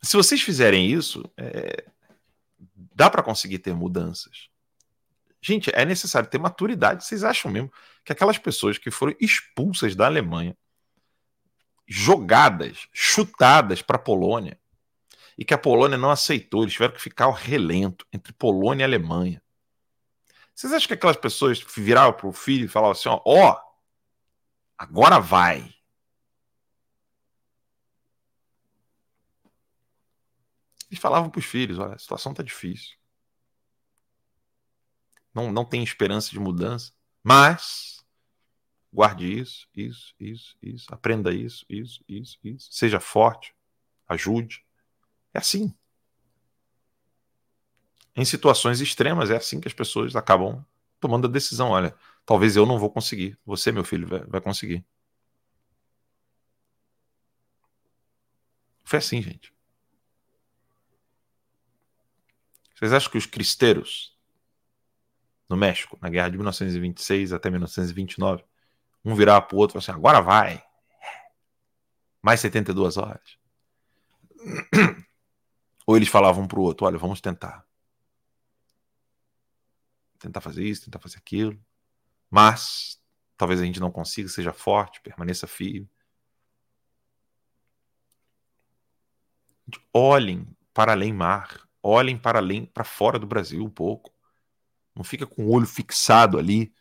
Se vocês fizerem isso, é, dá para conseguir ter mudanças. Gente, é necessário ter maturidade. Vocês acham mesmo que aquelas pessoas que foram expulsas da Alemanha, jogadas, chutadas para a Polônia, e que a Polônia não aceitou, eles tiveram que ficar ao relento entre Polônia e Alemanha. Vocês acham que aquelas pessoas viravam para o filho e falavam assim: ó, ó, agora vai. E falavam para os filhos: olha, a situação está difícil. Não, não tem esperança de mudança, mas guarde isso, isso, isso, isso, aprenda isso, isso, isso, isso. Seja forte, ajude. É assim. Em situações extremas, é assim que as pessoas acabam tomando a decisão: olha, talvez eu não vou conseguir, você, meu filho, vai, vai conseguir. Foi assim, gente. Vocês acham que os cristeiros no México, na guerra de 1926 até 1929, um virava para o outro e assim: agora vai. Mais 72 horas. Ou eles falavam para o outro: olha, vamos tentar. Tentar fazer isso, tentar fazer aquilo. Mas talvez a gente não consiga, seja forte, permaneça firme. Olhem para além mar olhem para além, para fora do Brasil um pouco. Não fica com o olho fixado ali.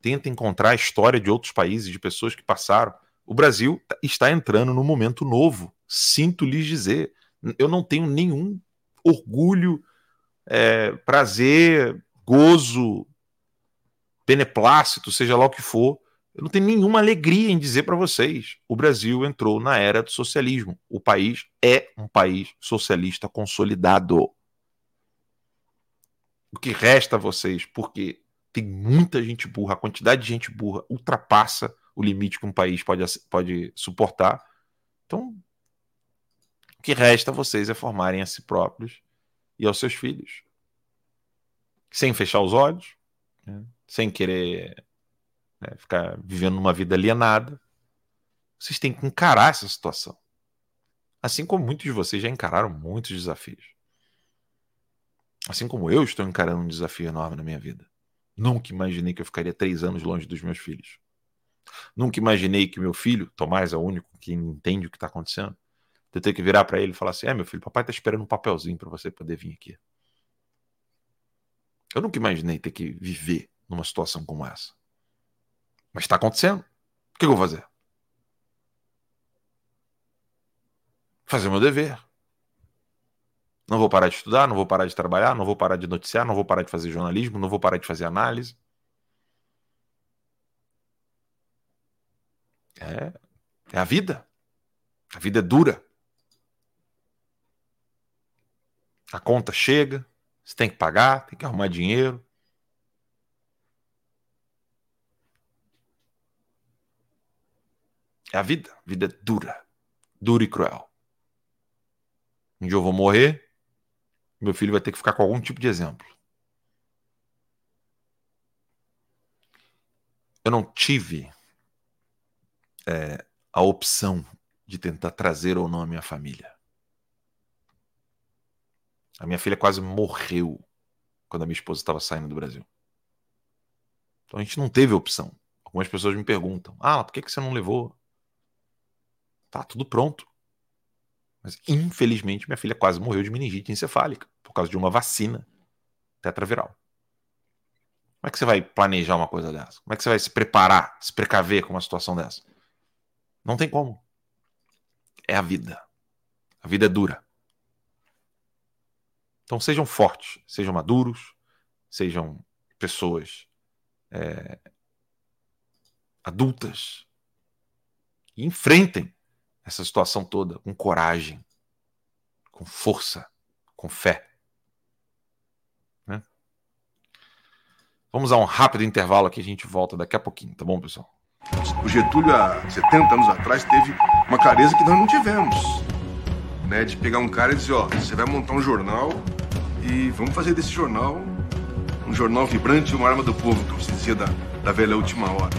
Tenta encontrar a história de outros países, de pessoas que passaram. O Brasil está entrando num momento novo. Sinto lhes dizer. Eu não tenho nenhum orgulho, é, prazer, gozo, beneplácito, seja lá o que for, eu não tenho nenhuma alegria em dizer para vocês: o Brasil entrou na era do socialismo. O país é um país socialista consolidado o que resta a vocês, porque tem muita gente burra, a quantidade de gente burra ultrapassa o limite que um país pode, pode suportar. Então, o que resta a vocês é formarem a si próprios e aos seus filhos. Sem fechar os olhos, né? sem querer né, ficar vivendo uma vida alienada. Vocês têm que encarar essa situação. Assim como muitos de vocês já encararam muitos desafios. Assim como eu estou encarando um desafio enorme na minha vida. Nunca imaginei que eu ficaria três anos longe dos meus filhos. Nunca imaginei que meu filho, Tomás é o único que entende o que está acontecendo, eu ter que virar para ele e falar assim: é, meu filho, papai está esperando um papelzinho para você poder vir aqui. Eu nunca imaginei ter que viver numa situação como essa. Mas está acontecendo. O que eu vou fazer? Fazer meu dever. Não vou parar de estudar, não vou parar de trabalhar, não vou parar de noticiar, não vou parar de fazer jornalismo, não vou parar de fazer análise. É, é a vida. A vida é dura. A conta chega, você tem que pagar, tem que arrumar dinheiro. É a vida. A vida é dura. Dura e cruel. Um dia eu vou morrer, meu filho vai ter que ficar com algum tipo de exemplo. Eu não tive é, a opção de tentar trazer ou não a minha família. A minha filha quase morreu quando a minha esposa estava saindo do Brasil. Então a gente não teve opção. Algumas pessoas me perguntam: ah, por que, que você não levou? Tá tudo pronto. Mas infelizmente minha filha quase morreu de meningite encefálica por causa de uma vacina tetraviral. Como é que você vai planejar uma coisa dessa? Como é que você vai se preparar, se precaver com uma situação dessa? Não tem como. É a vida. A vida é dura. Então sejam fortes, sejam maduros, sejam pessoas é, adultas e enfrentem essa situação toda com coragem, com força, com fé. Né? Vamos a um rápido intervalo aqui, a gente volta daqui a pouquinho, tá bom, pessoal? O Getúlio, há 70 anos atrás, teve uma clareza que nós não tivemos. Né, de pegar um cara e dizer, ó, você vai montar um jornal e vamos fazer desse jornal um jornal vibrante, uma arma do povo, como se dizia da, da velha última hora.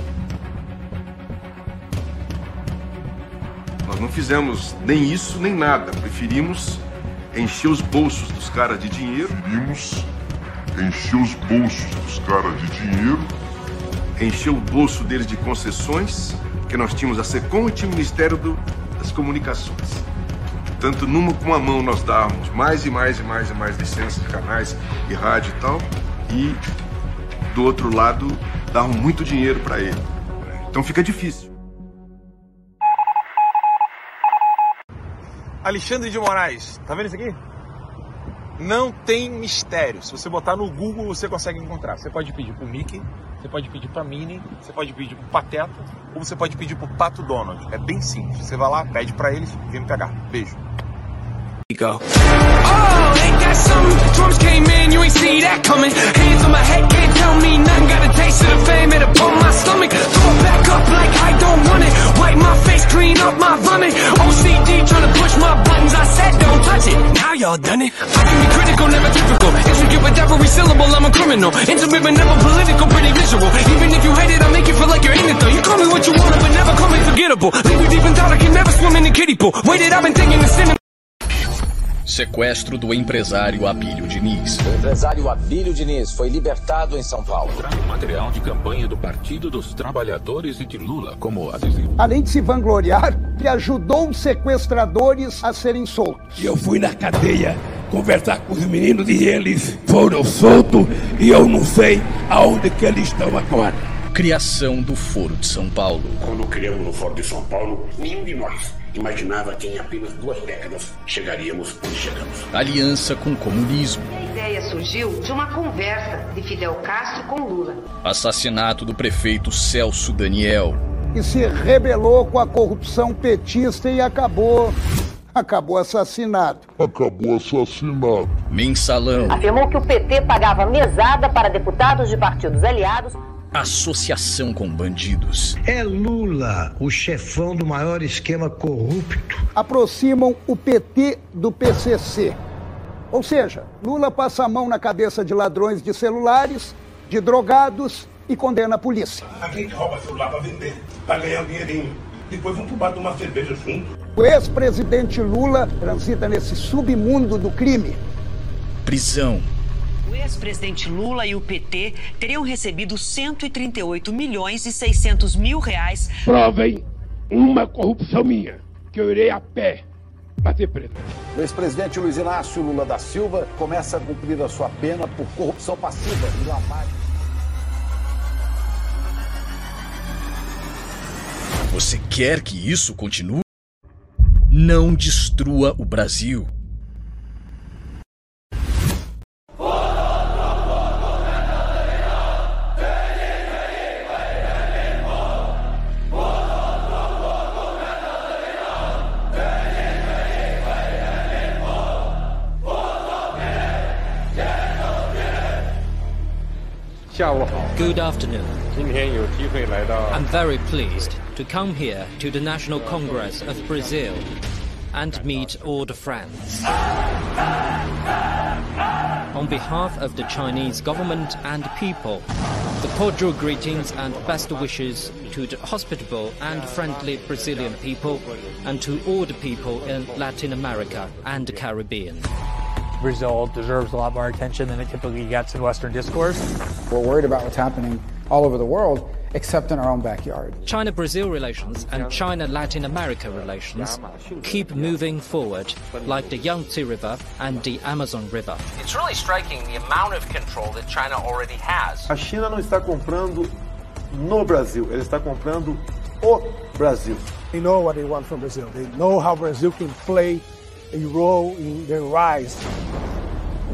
Nós não fizemos nem isso nem nada. Preferimos encher os bolsos dos caras de dinheiro. Preferimos encher os bolsos dos caras de dinheiro. Encher o bolso deles de concessões, porque nós tínhamos a SECOM e tinha o Ministério do, das Comunicações. Tanto numa com a mão nós dávamos mais e mais e mais e mais licenças de canais e rádio e tal, e do outro lado davam muito dinheiro para ele. Então fica difícil. Alexandre de Moraes, tá vendo isso aqui? Não tem mistério. Se você botar no Google, você consegue encontrar. Você pode pedir pro Mickey, você pode pedir pra Minnie, você pode pedir pro Pateta, ou você pode pedir pro Pato Donald. É bem simples. Você vai lá, pede para eles, vem me pegar. Beijo. Go. Oh, ain't that something? Drums came in, you ain't see that coming. Hands on my head, can't tell me nothing. Got a taste of the fame, it upon my stomach. Throw it back up like I don't want it. Wipe my face, clean up my vomit. OCD trying to push my buttons. I said don't touch it. Now y'all done it. I can be critical, never typical. Intricate with every syllable, I'm a criminal. Intimate but never political, pretty visual. Even if you hate it, I'll make you feel like you're in it though. You call me what you want, but never call me forgettable. Leave you deep in thought, I can never swim in the kiddie pool. Waited, I've been thinking the cinema. Sequestro do empresário Abílio Diniz. O empresário Abílio Diniz foi libertado em São Paulo. Material de campanha do Partido dos Trabalhadores e de Lula como adesivo. Além de se vangloriar, que ajudou os sequestradores a serem soltos. E eu fui na cadeia conversar com os meninos e eles foram soltos e eu não sei aonde que eles estão agora. Criação do Foro de São Paulo. Quando criamos o Foro de São Paulo, nenhum de nós imaginava que em apenas duas décadas chegaríamos onde chegamos. Aliança com o comunismo. A ideia surgiu de uma conversa de Fidel Castro com Lula. Assassinato do prefeito Celso Daniel. E se rebelou com a corrupção petista e acabou acabou assassinado. Acabou assassinado. Mensalão. Afirmou que o PT pagava mesada para deputados de partidos aliados associação com bandidos. É Lula, o chefão do maior esquema corrupto. Aproximam o PT do PCC. Ou seja, Lula passa a mão na cabeça de ladrões de celulares, de drogados e condena a polícia. A gente rouba celular para vender, para ganhar um dinheirinho. Depois pro bar tomar cerveja junto. O ex-presidente Lula transita nesse submundo do crime. Prisão, o ex-presidente Lula e o PT teriam recebido 138 milhões e 600 mil reais. Provem uma corrupção minha, que eu irei a pé bater preso. O ex-presidente Luiz Inácio Lula da Silva começa a cumprir a sua pena por corrupção passiva e lavagem. Você quer que isso continue? Não destrua o Brasil. Good afternoon. I'm very pleased to come here to the National Congress of Brazil and meet all the friends. On behalf of the Chinese government and people, the cordial greetings and best wishes to the hospitable and friendly Brazilian people and to all the people in Latin America and the Caribbean. Brazil deserves a lot more attention than it typically gets in Western discourse. We're worried about what's happening all over the world, except in our own backyard. China Brazil relations and China Latin America relations keep moving forward, like the Yangtze River and the Amazon River. It's really striking the amount of control that China already has. A China não está comprando no Brasil, ela está comprando o Brasil. They know what they want from Brazil. They know how Brazil can play a role in their rise.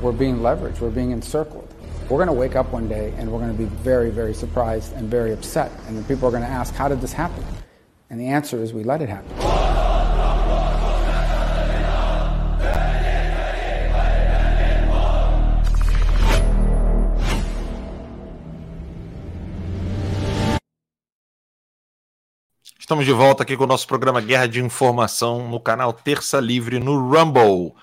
We're being leveraged, we're being encircled. We're going to wake up one day and we're going to be very, very surprised and very upset. And then people are going to ask, how did this happen? And the answer is we let it happen. Estamos de volta aqui com o nosso programa Guerra de Informação no canal Terça Livre no Rumble.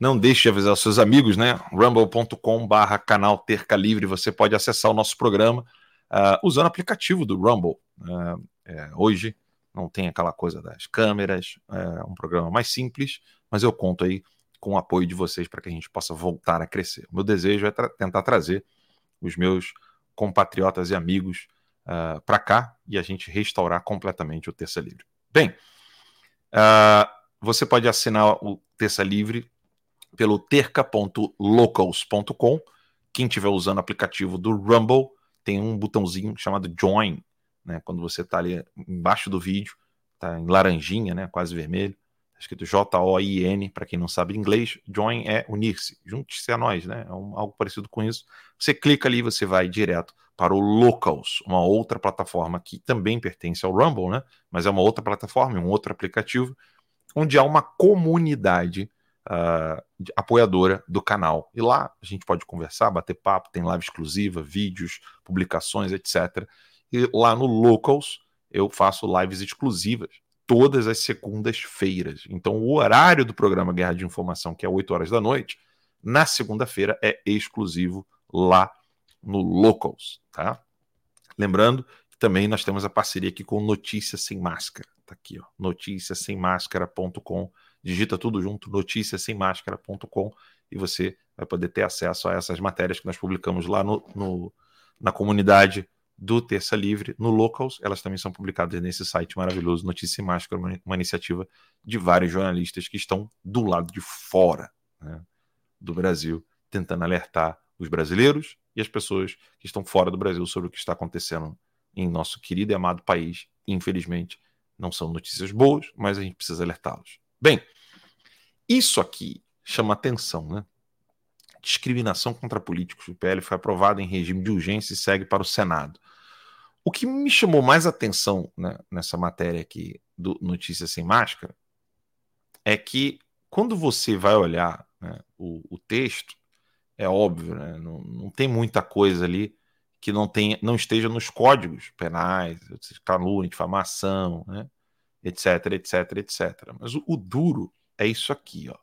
Não deixe de avisar os seus amigos, né? rumble.com/barra canal Terca Livre. Você pode acessar o nosso programa uh, usando o aplicativo do Rumble. Uh, é, hoje não tem aquela coisa das câmeras, é um programa mais simples, mas eu conto aí com o apoio de vocês para que a gente possa voltar a crescer. O meu desejo é tra tentar trazer os meus compatriotas e amigos uh, para cá e a gente restaurar completamente o Terça Livre. Bem, uh, você pode assinar o Terça Livre pelo terca.locals.com. Quem estiver usando o aplicativo do Rumble, tem um botãozinho chamado Join, né? Quando você está ali embaixo do vídeo, está em laranjinha, né? Quase vermelho, tá escrito J-O-I-N, para quem não sabe inglês, Join é unir-se, junte-se a nós, né? É um, algo parecido com isso. Você clica ali, você vai direto para o Locals, uma outra plataforma que também pertence ao Rumble, né? Mas é uma outra plataforma, um outro aplicativo, onde há uma comunidade uh, apoiadora do canal. E lá a gente pode conversar, bater papo, tem live exclusiva, vídeos, publicações, etc. E lá no Locals eu faço lives exclusivas todas as segundas-feiras. Então o horário do programa Guerra de Informação, que é 8 horas da noite, na segunda-feira é exclusivo lá no Locals, tá? Lembrando que também nós temos a parceria aqui com Notícias Sem Máscara. Tá aqui, ó, noticiasemmáscara.com. Digita tudo junto, noticiasemmáscara.com e você vai poder ter acesso a essas matérias que nós publicamos lá no, no, na comunidade do Terça Livre, no Locals. Elas também são publicadas nesse site maravilhoso, Notícia e Máscara, uma, uma iniciativa de vários jornalistas que estão do lado de fora né, do Brasil, tentando alertar os brasileiros e as pessoas que estão fora do Brasil sobre o que está acontecendo em nosso querido e amado país. Infelizmente, não são notícias boas, mas a gente precisa alertá-los. Bem, isso aqui chama atenção, né? Discriminação contra políticos. O PL foi aprovado em regime de urgência e segue para o Senado. O que me chamou mais atenção né, nessa matéria aqui do Notícias Sem Máscara é que quando você vai olhar né, o, o, texto, é óbvio, né, não, não tem muita coisa ali que não, tenha, não esteja nos códigos penais, calúnia, difamação, né? etc, etc, etc. Mas o, o, duro é isso aqui, ó.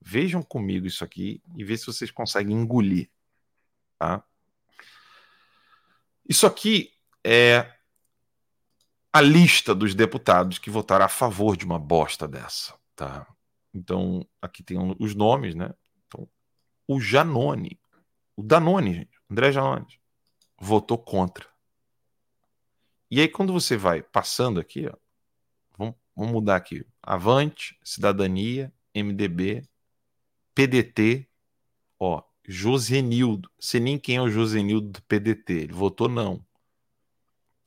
Vejam comigo isso aqui e vê se vocês conseguem engolir, tá? Isso aqui é a lista dos deputados que votaram a favor de uma bosta dessa, tá? Então, aqui tem os nomes, né? Então, o Janone, o Danone, gente, André Janone, votou contra. E aí, quando você vai passando aqui, ó, vamos, mudar aqui: Avante, Cidadania, MDB, PDT, ó, Josenildo. Sei nem quem é o Josenildo do PDT. Ele votou não.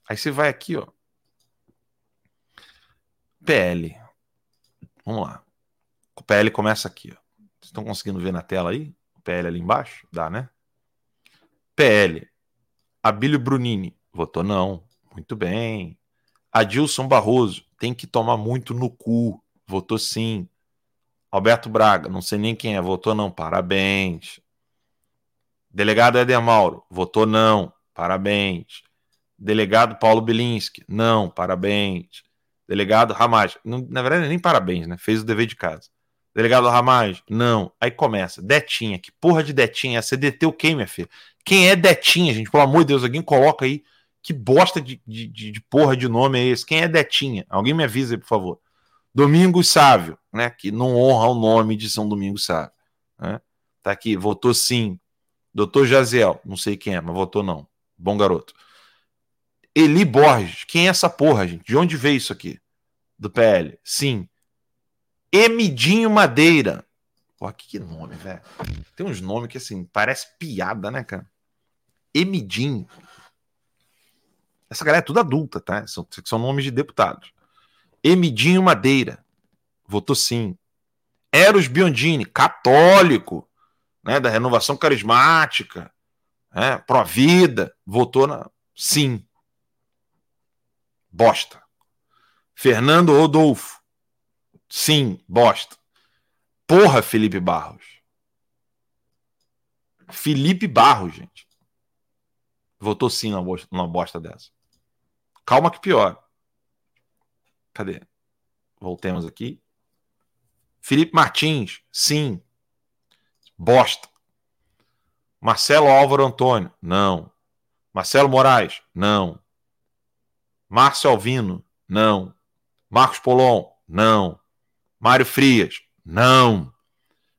Aí você vai aqui, ó. PL. Vamos lá. O PL começa aqui, ó. Vocês estão conseguindo ver na tela aí? O PL ali embaixo? Dá, né? PL. Abílio Brunini, votou não. Muito bem. Adilson Barroso, tem que tomar muito no cu. Votou sim. Alberto Braga, não sei nem quem é, votou não. Parabéns. Delegado Eder Mauro, votou não. Parabéns. Delegado Paulo Bilinski, não. Parabéns. Delegado Ramage, na verdade nem parabéns, né? Fez o dever de casa. Delegado Ramage, não. Aí começa. Detinha, que porra de Detinha? Você deteu quem, minha filha? Quem é Detinha, gente? Pelo amor de Deus, alguém coloca aí. Que bosta de, de, de porra de nome é esse? Quem é Detinha? Alguém me avisa por favor. Domingos Sávio, né? Que não honra o nome de São Domingos Sávio. Né? Tá aqui, votou sim. Doutor Jaziel, não sei quem é, mas votou não. Bom garoto. Eli Borges, quem é essa porra, gente? De onde veio isso aqui? Do PL? Sim. Emidinho Madeira. Pô, que nome, velho. Tem uns nomes que, assim, parece piada, né, cara? Emidinho. Essa galera é tudo adulta, tá? São, são nomes de deputados. Emidinho Madeira. Votou sim. Eros Biondini, católico, né, da renovação carismática, né, pró-vida, votou na sim. Bosta. Fernando Rodolfo, sim, bosta. Porra, Felipe Barros. Felipe Barros, gente. Votou sim numa bosta dessa. Calma que pior. Cadê? Voltemos aqui. Felipe Martins, sim. Bosta. Marcelo Álvaro Antônio, não. Marcelo Moraes, não. Márcio Alvino, não. Marcos Polon, não. Mário Frias, não.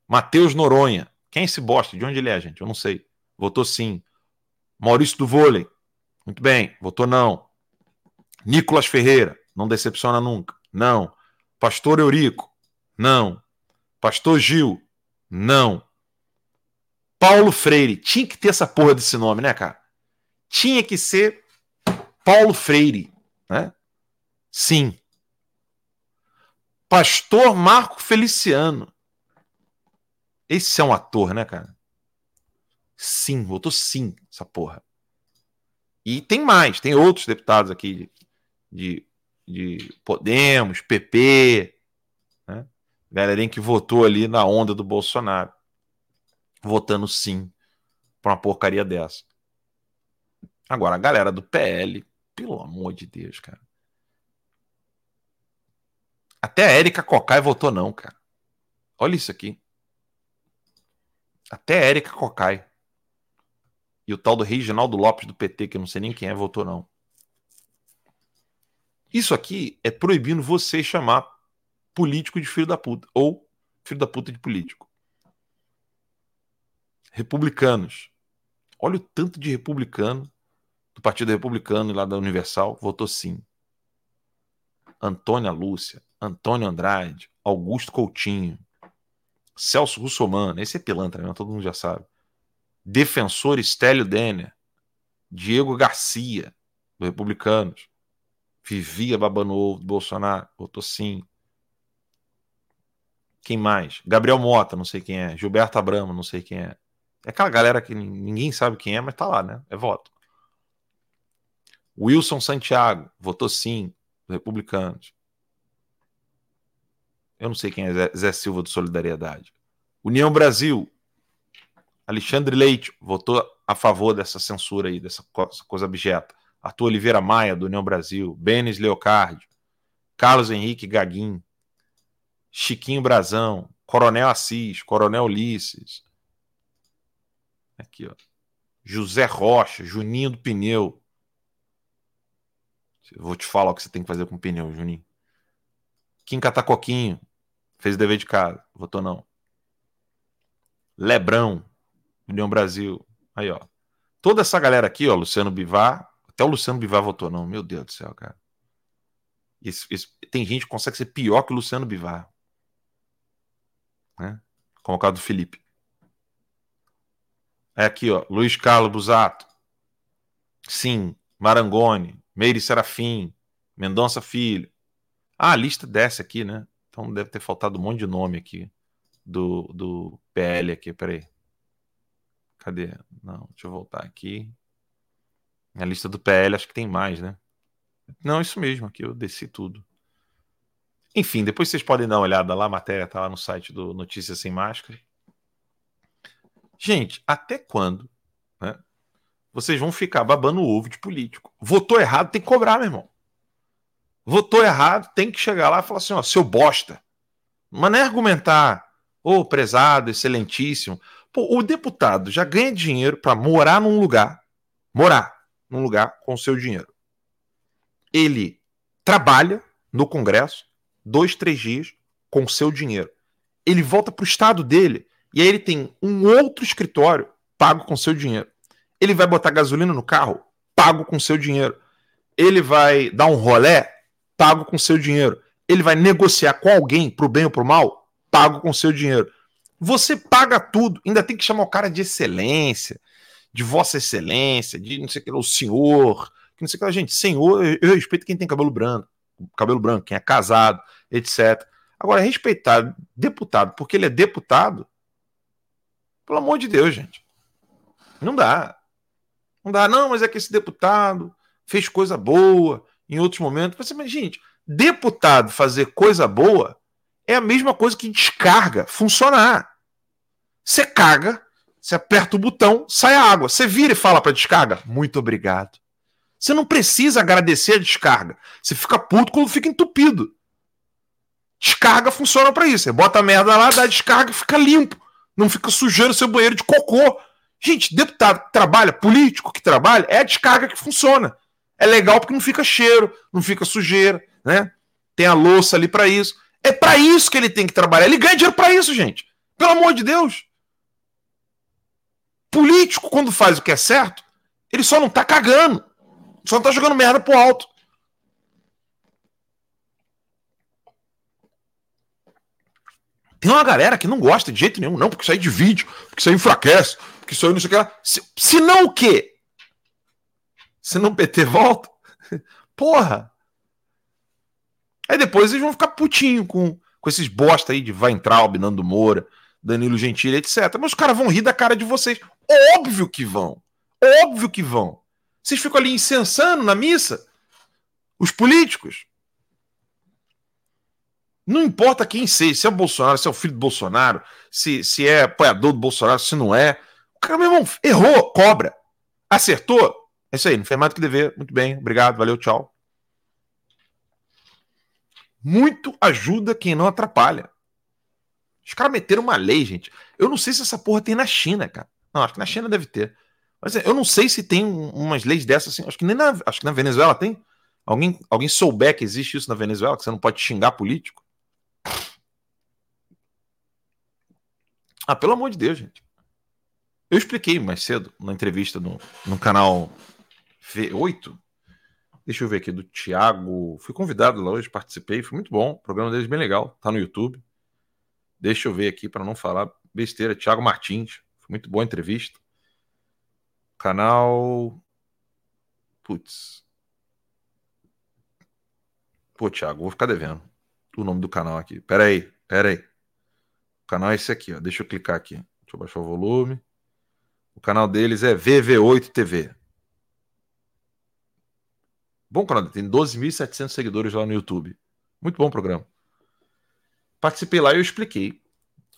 Matheus Noronha, quem é esse bosta? De onde ele é, gente? Eu não sei. Votou sim. Maurício do Vôlei, muito bem. Votou não. Nicolas Ferreira, não decepciona nunca. Não. Pastor Eurico, não. Pastor Gil, não. Paulo Freire, tinha que ter essa porra desse nome, né, cara? Tinha que ser Paulo Freire, né? Sim. Pastor Marco Feliciano. Esse é um ator, né, cara? Sim, votou sim, essa porra. E tem mais, tem outros deputados aqui de, de, de Podemos, PP, né? Galerinha que votou ali na onda do Bolsonaro. Votando sim pra uma porcaria dessa. Agora, a galera do PL, pelo amor de Deus, cara. Até a Érica Cocai votou não, cara. Olha isso aqui. Até a Érica Cocai. E o tal do Reginaldo Lopes do PT, que eu não sei nem quem é, votou não. Isso aqui é proibindo você chamar político de filho da puta. Ou filho da puta de político. Republicanos. Olha o tanto de republicano do Partido Republicano e lá da Universal votou sim. Antônia Lúcia, Antônio Andrade, Augusto Coutinho, Celso Russomano, esse é pilantra, né? todo mundo já sabe. Defensor Estélio Denner, Diego Garcia, do Republicanos, vivia babando ovo do Bolsonaro, votou sim. Quem mais? Gabriel Mota, não sei quem é. Gilberto Abramo, não sei quem é. É aquela galera que ninguém sabe quem é, mas tá lá, né? É voto. Wilson Santiago, votou sim, republicanos. Eu não sei quem é Zé, Zé Silva do Solidariedade. União Brasil, Alexandre Leite, votou a favor dessa censura aí, dessa coisa abjeta. Arthur Oliveira Maia, do União Brasil. Benes Leocardi. Carlos Henrique Gaguin. Chiquinho Brazão, Coronel Assis, Coronel Ulisses. Aqui, ó. José Rocha, Juninho do Pneu. Eu vou te falar o que você tem que fazer com o pneu, Juninho. Kim Catacoquinho, fez o dever de casa, votou não. Lebrão, União Brasil. Aí, ó. Toda essa galera aqui, ó, Luciano Bivar, até o Luciano Bivar votou não. Meu Deus do céu, cara. Tem gente que consegue ser pior que o Luciano Bivar né? Como o caso do Felipe. É aqui, ó, Luiz Carlos Busato. Sim, Marangoni, Meire Serafim, Mendonça Filho. Ah, a lista desce aqui, né? Então deve ter faltado um monte de nome aqui do, do PL aqui, peraí. Cadê? Não, deixa eu voltar aqui. A lista do PL acho que tem mais, né? Não, isso mesmo, aqui eu desci tudo. Enfim, depois vocês podem dar uma olhada lá, a matéria tá lá no site do Notícias Sem Máscara. Gente, até quando né, vocês vão ficar babando o ovo de político? Votou errado, tem que cobrar, meu irmão. Votou errado, tem que chegar lá e falar assim: ó, seu bosta. Mas não é argumentar, ô, oh, prezado, excelentíssimo. Pô, o deputado já ganha dinheiro para morar num lugar, morar num lugar com o seu dinheiro. Ele trabalha no Congresso, dois, três dias com seu dinheiro. Ele volta para o estado dele E aí ele tem um outro escritório pago com seu dinheiro. Ele vai botar gasolina no carro, pago com seu dinheiro. Ele vai dar um rolé, pago com seu dinheiro. Ele vai negociar com alguém pro bem ou pro mal, pago com seu dinheiro. Você paga tudo, ainda tem que chamar o cara de excelência, de vossa excelência, de não sei o que, o senhor, que não sei o que. Gente, senhor, eu, respeito quem tem cabelo branco, cabelo branco, quem é casado, etc. Agora, respeitar deputado porque ele é deputado, pelo amor de Deus, gente. Não dá. Não dá, não, mas é que esse deputado fez coisa boa em outros momentos. Mas, gente, deputado fazer coisa boa é a mesma coisa que descarga funcionar. Você caga, você aperta o botão, sai a água. Você vira e fala para descarga, muito obrigado. Você não precisa agradecer a descarga. Você fica puto quando fica entupido. Descarga funciona para isso. Você bota a merda lá, dá descarga e fica limpo. Não fica sujando seu banheiro de cocô. Gente, deputado que trabalha, político que trabalha, é a descarga que funciona. É legal porque não fica cheiro, não fica sujeira, né? Tem a louça ali para isso. É para isso que ele tem que trabalhar. Ele ganha dinheiro para isso, gente. Pelo amor de Deus. Político, quando faz o que é certo, ele só não tá cagando. Só não tá jogando merda pro alto. Tem uma galera que não gosta de jeito nenhum, não, porque isso aí divide, porque isso aí enfraquece, porque isso aí não sei o que lá. Se, se não o quê? Se não PT volta? Porra! Aí depois eles vão ficar putinho com, com esses bosta aí de Weintraub, Nando Moura, Danilo Gentili, etc. Mas os caras vão rir da cara de vocês. Óbvio que vão. Óbvio que vão. Vocês ficam ali incensando na missa? Os políticos? Não importa quem seja, se é o Bolsonaro, se é o filho do Bolsonaro, se, se é apoiador do Bolsonaro, se não é. O cara, meu irmão, errou, cobra. Acertou? É isso aí, não fez mais do que dever. Muito bem, obrigado, valeu, tchau. Muito ajuda quem não atrapalha. Os caras meteram uma lei, gente. Eu não sei se essa porra tem na China, cara. Não, acho que na China deve ter. Mas eu não sei se tem umas leis dessas assim. Acho que nem na, acho que na Venezuela tem. Alguém, alguém souber que existe isso na Venezuela, que você não pode xingar político. Ah, pelo amor de Deus, gente. Eu expliquei mais cedo na entrevista no, no canal V8. Deixa eu ver aqui do Thiago. Fui convidado lá hoje, participei, foi muito bom. O programa deles bem legal, tá no YouTube. Deixa eu ver aqui para não falar besteira. Thiago Martins, foi muito boa a entrevista. Canal. Putz. Pô, Thiago, vou ficar devendo o nome do canal aqui. Pera aí, pera aí. O canal é esse aqui, ó. Deixa eu clicar aqui. Deixa eu baixar o volume. O canal deles é VV8 TV. Bom canal, tem 12.700 seguidores lá no YouTube. Muito bom programa. Participei lá e eu expliquei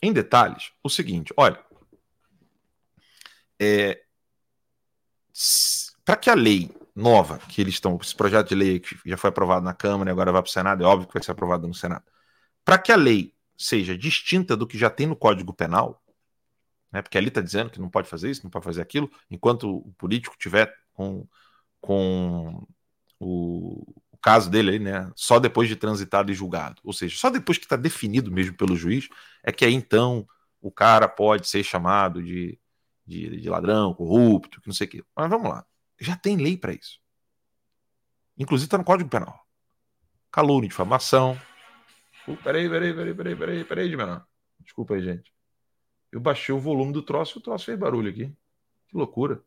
em detalhes o seguinte: olha, é, para que a lei nova que eles estão, esse projeto de lei que já foi aprovado na Câmara e agora vai para o Senado, é óbvio que vai ser aprovado no Senado. Para que a lei seja distinta do que já tem no Código Penal, né, porque ali está dizendo que não pode fazer isso, não pode fazer aquilo, enquanto o político tiver com, com o, o caso dele aí, né, só depois de transitado e julgado, ou seja, só depois que está definido mesmo pelo juiz, é que aí então o cara pode ser chamado de, de, de ladrão, corrupto, que não sei o quê. Mas vamos lá. Já tem lei para isso. Inclusive está no Código Penal. Calúnia, difamação. Uh, peraí, peraí, peraí, peraí, peraí, peraí, de menor. Desculpa aí, gente. Eu baixei o volume do troço e o troço fez barulho aqui. Que loucura.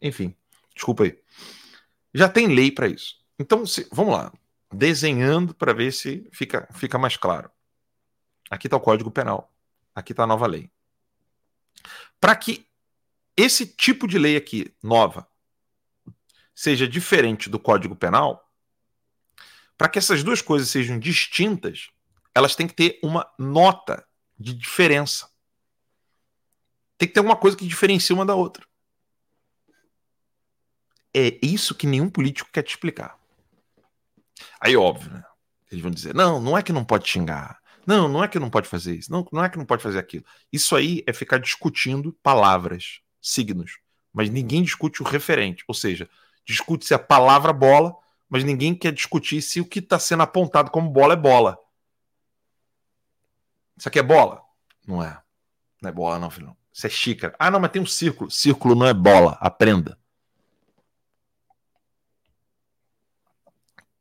Enfim, desculpa aí. Já tem lei para isso. Então, se, vamos lá. Desenhando para ver se fica, fica mais claro. Aqui está o Código Penal. Aqui está a nova lei. Para que esse tipo de lei aqui, nova, seja diferente do Código Penal, para que essas duas coisas sejam distintas, elas têm que ter uma nota de diferença. Tem que ter uma coisa que diferencia uma da outra. É isso que nenhum político quer te explicar. Aí, óbvio, né? Eles vão dizer: não, não é que não pode xingar. Não, não é que não pode fazer isso. Não, não é que não pode fazer aquilo. Isso aí é ficar discutindo palavras signos, mas ninguém discute o referente, ou seja, discute-se a palavra bola, mas ninguém quer discutir se o que está sendo apontado como bola é bola. Isso aqui é bola? Não é. Não é bola, não, filho. Isso é xícara. Ah, não, mas tem um círculo. Círculo não é bola. Aprenda.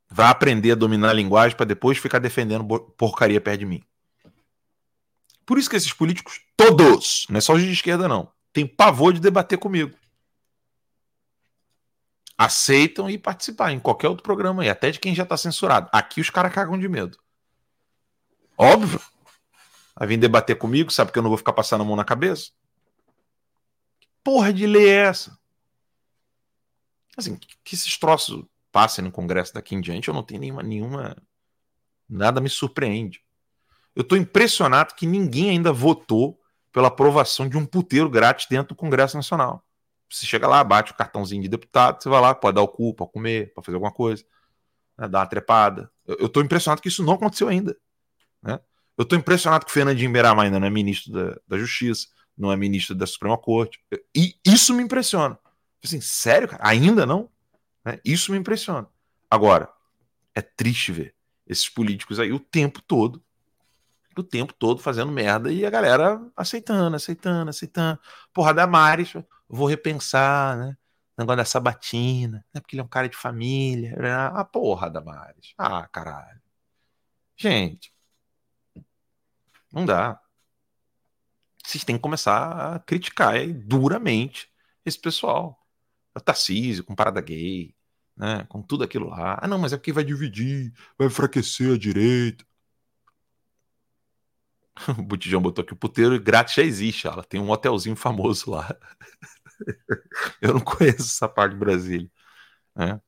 Vai aprender a dominar a linguagem para depois ficar defendendo porcaria perto de mim. Por isso que esses políticos, todos, não é só os de esquerda, não, tem pavor de debater comigo. Aceitam e participar em qualquer outro programa aí, até de quem já está censurado. Aqui os caras cagam de medo. Óbvio. Vai vir debater comigo, sabe que eu não vou ficar passando a mão na cabeça? Que porra de lei é essa? Assim, que esses troços passem no Congresso daqui em diante, eu não tenho nenhuma. nenhuma nada me surpreende. Eu estou impressionado que ninguém ainda votou pela aprovação de um puteiro grátis dentro do Congresso Nacional. Você chega lá, bate o cartãozinho de deputado, você vai lá, pode dar o cu, pode comer, pode fazer alguma coisa, né, dar uma trepada. Eu estou impressionado que isso não aconteceu ainda. Né? Eu estou impressionado que o Fernandinho Beiramar ainda não é ministro da, da Justiça, não é ministro da Suprema Corte. E isso me impressiona. Assim, sério, cara? Ainda não? Né? Isso me impressiona. Agora, é triste ver esses políticos aí o tempo todo, o tempo todo fazendo merda e a galera aceitando, aceitando, aceitando. Porra, Damares, vou repensar, né? Negócio da sabatina, né? Porque ele é um cara de família. Ah, porra, Damares. Ah, caralho. Gente, não dá. Vocês têm que começar a criticar duramente esse pessoal. O Tarcísio, com parada gay, né? com tudo aquilo lá. Ah, não, mas é porque vai dividir, vai enfraquecer a direita. O Botijão botou aqui: o puteiro grátis já existe. Ela tem um hotelzinho famoso lá. Eu não conheço essa parte de Brasília. Né?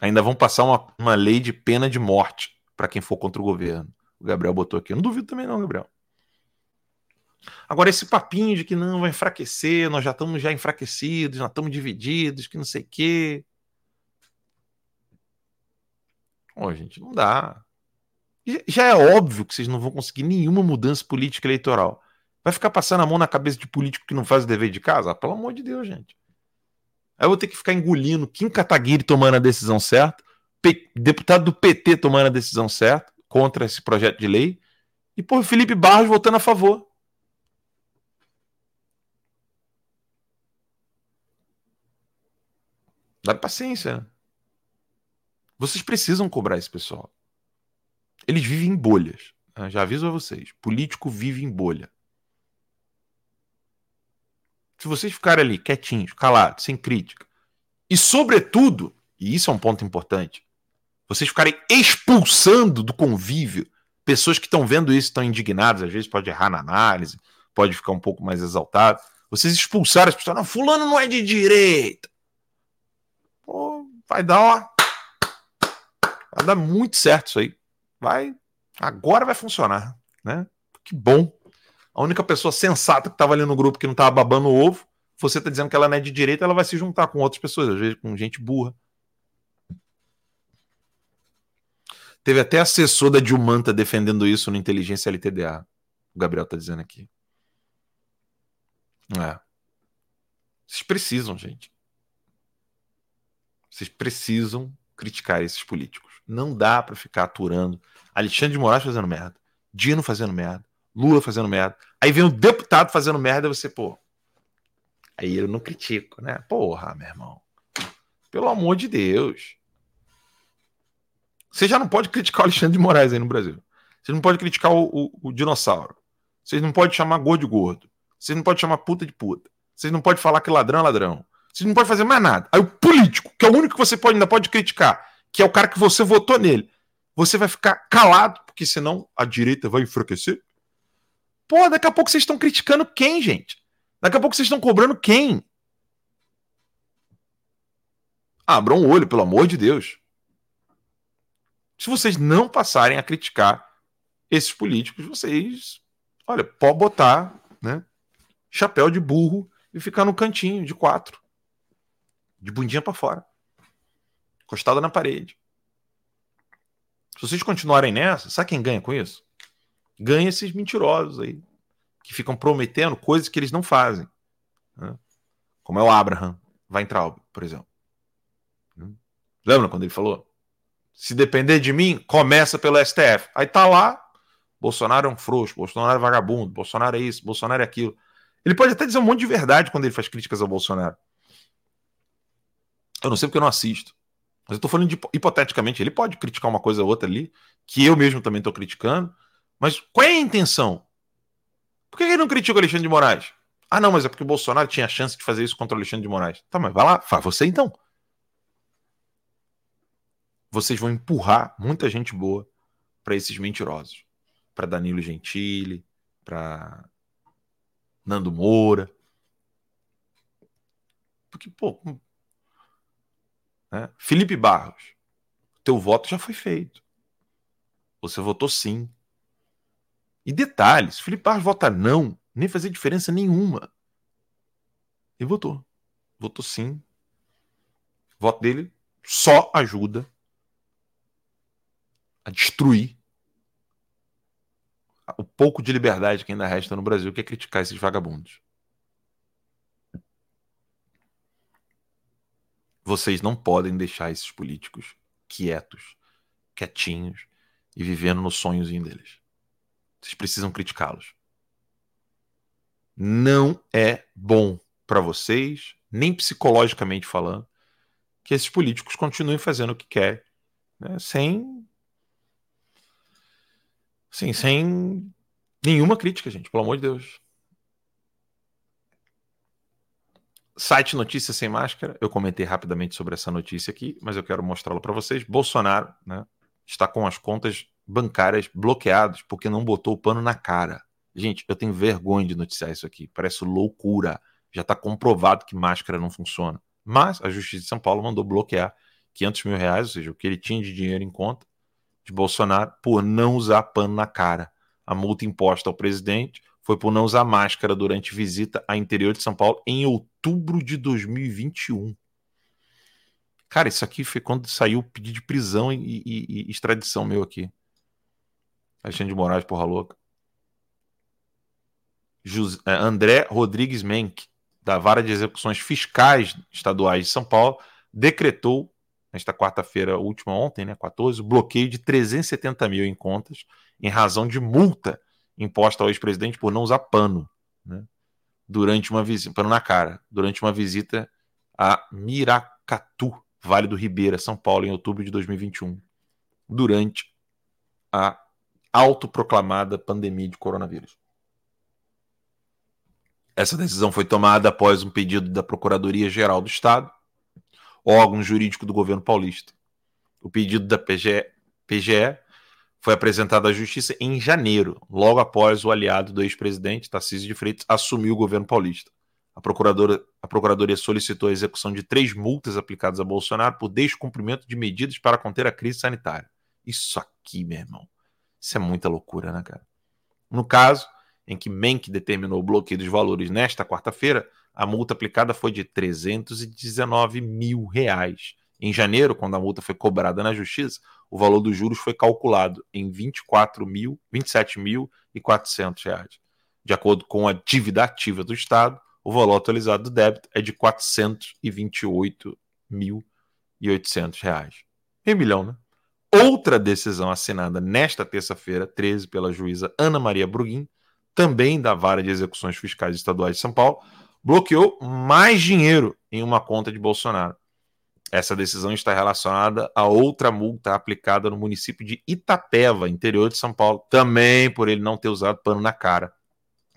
Ainda vão passar uma, uma lei de pena de morte para quem for contra o governo. O Gabriel botou aqui. Eu não duvido também, não, Gabriel. Agora, esse papinho de que não vai enfraquecer, nós já estamos já enfraquecidos, nós estamos divididos, que não sei o quê. Ô, gente, não dá. Já é óbvio que vocês não vão conseguir nenhuma mudança política eleitoral. Vai ficar passando a mão na cabeça de político que não faz o dever de casa? Ah, pelo amor de Deus, gente. Aí eu vou ter que ficar engolindo Kim Kataguiri tomando a decisão certa, deputado do PT tomando a decisão certa, contra esse projeto de lei e por Felipe Barros votando a favor. Dá paciência. Vocês precisam cobrar esse pessoal. Eles vivem em bolhas. Né? Já aviso a vocês. Político vive em bolha. Se vocês ficarem ali quietinhos, calados, sem crítica, e sobretudo, e isso é um ponto importante, vocês ficarem expulsando do convívio pessoas que estão vendo isso, estão indignadas, às vezes pode errar na análise, pode ficar um pouco mais exaltado. Vocês expulsaram as pessoas, não, fulano não é de direita. Pô, vai dar, ó, vai dar muito certo isso aí. Vai, agora vai funcionar, né? Que bom. A única pessoa sensata que estava ali no grupo que não estava babando o ovo, você está dizendo que ela não é de direita, ela vai se juntar com outras pessoas, às vezes com gente burra. Teve até assessor da Dilmanta defendendo isso no Inteligência LTDA. O Gabriel tá dizendo aqui. É. Vocês precisam, gente. Vocês precisam criticar esses políticos. Não dá para ficar aturando Alexandre de Moraes fazendo merda, Dino fazendo merda, Lula fazendo merda. Aí vem um deputado fazendo merda e você, pô. Aí eu não critico, né? Porra, meu irmão. Pelo amor de Deus. Você já não pode criticar o Alexandre de Moraes aí no Brasil. Você não pode criticar o, o, o dinossauro. Vocês não pode chamar gordo de gordo. Vocês não pode chamar puta de puta. Vocês não pode falar que ladrão é ladrão. Vocês não pode fazer mais nada. Aí o político, que é o único que você pode, ainda pode criticar, que é o cara que você votou nele, você vai ficar calado, porque senão a direita vai enfraquecer. Pô, daqui a pouco vocês estão criticando quem, gente? Daqui a pouco vocês estão cobrando quem? Abram o olho, pelo amor de Deus se vocês não passarem a criticar esses políticos, vocês, olha, pode botar, né, chapéu de burro e ficar no cantinho de quatro, de bundinha para fora, encostada na parede. Se vocês continuarem nessa, sabe quem ganha com isso? Ganha esses mentirosos aí, que ficam prometendo coisas que eles não fazem. Né? Como é o Abraham Weintraub, por exemplo. Lembra quando ele falou? Se depender de mim, começa pelo STF. Aí tá lá, Bolsonaro é um frouxo, Bolsonaro é vagabundo, Bolsonaro é isso, Bolsonaro é aquilo. Ele pode até dizer um monte de verdade quando ele faz críticas ao Bolsonaro. Eu não sei porque eu não assisto. Mas eu estou falando de, hipoteticamente, ele pode criticar uma coisa ou outra ali, que eu mesmo também estou criticando. Mas qual é a intenção? Por que ele não critica o Alexandre de Moraes? Ah, não, mas é porque o Bolsonaro tinha a chance de fazer isso contra o Alexandre de Moraes. Tá, mas vai lá, faz você então. Vocês vão empurrar muita gente boa para esses mentirosos. Para Danilo Gentili, para Nando Moura. Porque, pô, né? Felipe Barros, teu voto já foi feito. Você votou sim. E detalhes, Felipe Barros vota não, nem fazer diferença nenhuma. E votou. Votou sim. O voto dele só ajuda a destruir o pouco de liberdade que ainda resta no Brasil, que é criticar esses vagabundos. Vocês não podem deixar esses políticos quietos, quietinhos e vivendo no sonhozinho deles. Vocês precisam criticá-los. Não é bom para vocês, nem psicologicamente falando, que esses políticos continuem fazendo o que querem, né, sem sem nenhuma crítica, gente, pelo amor de Deus. Site Notícias Sem Máscara, eu comentei rapidamente sobre essa notícia aqui, mas eu quero mostrá-la para vocês. Bolsonaro né, está com as contas bancárias bloqueadas porque não botou o pano na cara. Gente, eu tenho vergonha de noticiar isso aqui, parece loucura. Já está comprovado que máscara não funciona. Mas a Justiça de São Paulo mandou bloquear 500 mil reais, ou seja, o que ele tinha de dinheiro em conta, de Bolsonaro por não usar pano na cara. A multa imposta ao presidente foi por não usar máscara durante visita ao interior de São Paulo em outubro de 2021. Cara, isso aqui foi quando saiu o pedido de prisão e, e, e extradição meu aqui. Alexandre de Moraes, porra louca. José, André Rodrigues Menck, da Vara de Execuções Fiscais Estaduais de São Paulo, decretou nesta quarta-feira última, ontem, né, 14, bloqueio de 370 mil em contas em razão de multa imposta ao ex-presidente por não usar pano, né, durante uma visita, pano na cara, durante uma visita a Miracatu, Vale do Ribeira, São Paulo, em outubro de 2021, durante a autoproclamada pandemia de coronavírus. Essa decisão foi tomada após um pedido da Procuradoria-Geral do Estado, órgão jurídico do governo paulista. O pedido da PGE, PGE foi apresentado à Justiça em janeiro, logo após o aliado do ex-presidente, Tarcísio de Freitas, assumir o governo paulista. A, procuradora, a Procuradoria solicitou a execução de três multas aplicadas a Bolsonaro por descumprimento de medidas para conter a crise sanitária. Isso aqui, meu irmão, isso é muita loucura, né, cara? No caso em que Menck determinou o bloqueio dos valores nesta quarta-feira, a multa aplicada foi de 319 mil reais. Em janeiro, quando a multa foi cobrada na justiça, o valor dos juros foi calculado em 24 mil, 27.400 reais. De acordo com a dívida ativa do Estado, o valor atualizado do débito é de 428.800 reais. Meio milhão, né? Outra decisão assinada nesta terça-feira, 13, pela juíza Ana Maria Bruguin, também da Vara de Execuções Fiscais Estaduais de São Paulo, bloqueou mais dinheiro em uma conta de Bolsonaro. Essa decisão está relacionada a outra multa aplicada no município de Itapeva, interior de São Paulo, também por ele não ter usado pano na cara,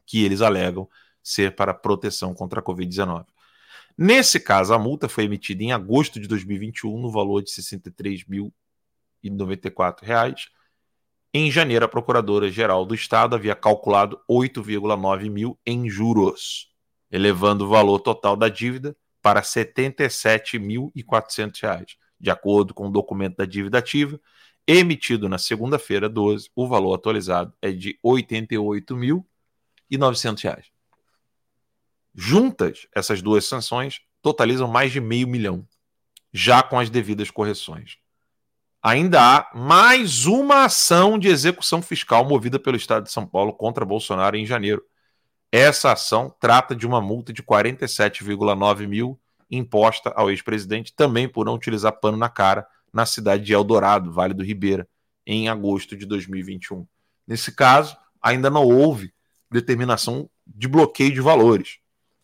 que eles alegam ser para proteção contra a Covid-19. Nesse caso, a multa foi emitida em agosto de 2021 no valor de R$ 63.094. Em janeiro, a Procuradora-Geral do Estado havia calculado 8,9 mil em juros elevando o valor total da dívida para R$ 77.400. De acordo com o documento da dívida ativa, emitido na segunda-feira 12, o valor atualizado é de R$ 88.900. Juntas, essas duas sanções totalizam mais de meio milhão, já com as devidas correções. Ainda há mais uma ação de execução fiscal movida pelo Estado de São Paulo contra Bolsonaro em janeiro, essa ação trata de uma multa de 47,9 mil imposta ao ex-presidente também por não utilizar pano na cara na cidade de Eldorado, Vale do Ribeira, em agosto de 2021. Nesse caso, ainda não houve determinação de bloqueio de valores.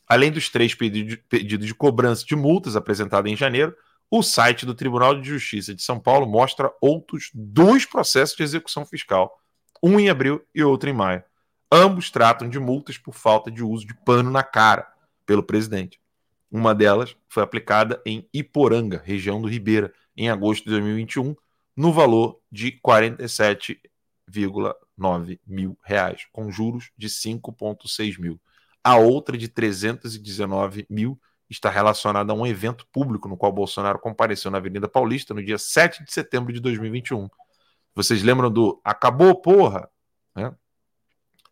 Além dos três pedidos de cobrança de multas apresentados em janeiro, o site do Tribunal de Justiça de São Paulo mostra outros dois processos de execução fiscal, um em abril e outro em maio. Ambos tratam de multas por falta de uso de pano na cara pelo presidente. Uma delas foi aplicada em Iporanga, região do Ribeira, em agosto de 2021, no valor de 47,9 mil reais, com juros de 5,6 mil. A outra de 319 mil está relacionada a um evento público no qual Bolsonaro compareceu na Avenida Paulista no dia 7 de setembro de 2021. Vocês lembram do Acabou, porra? Né?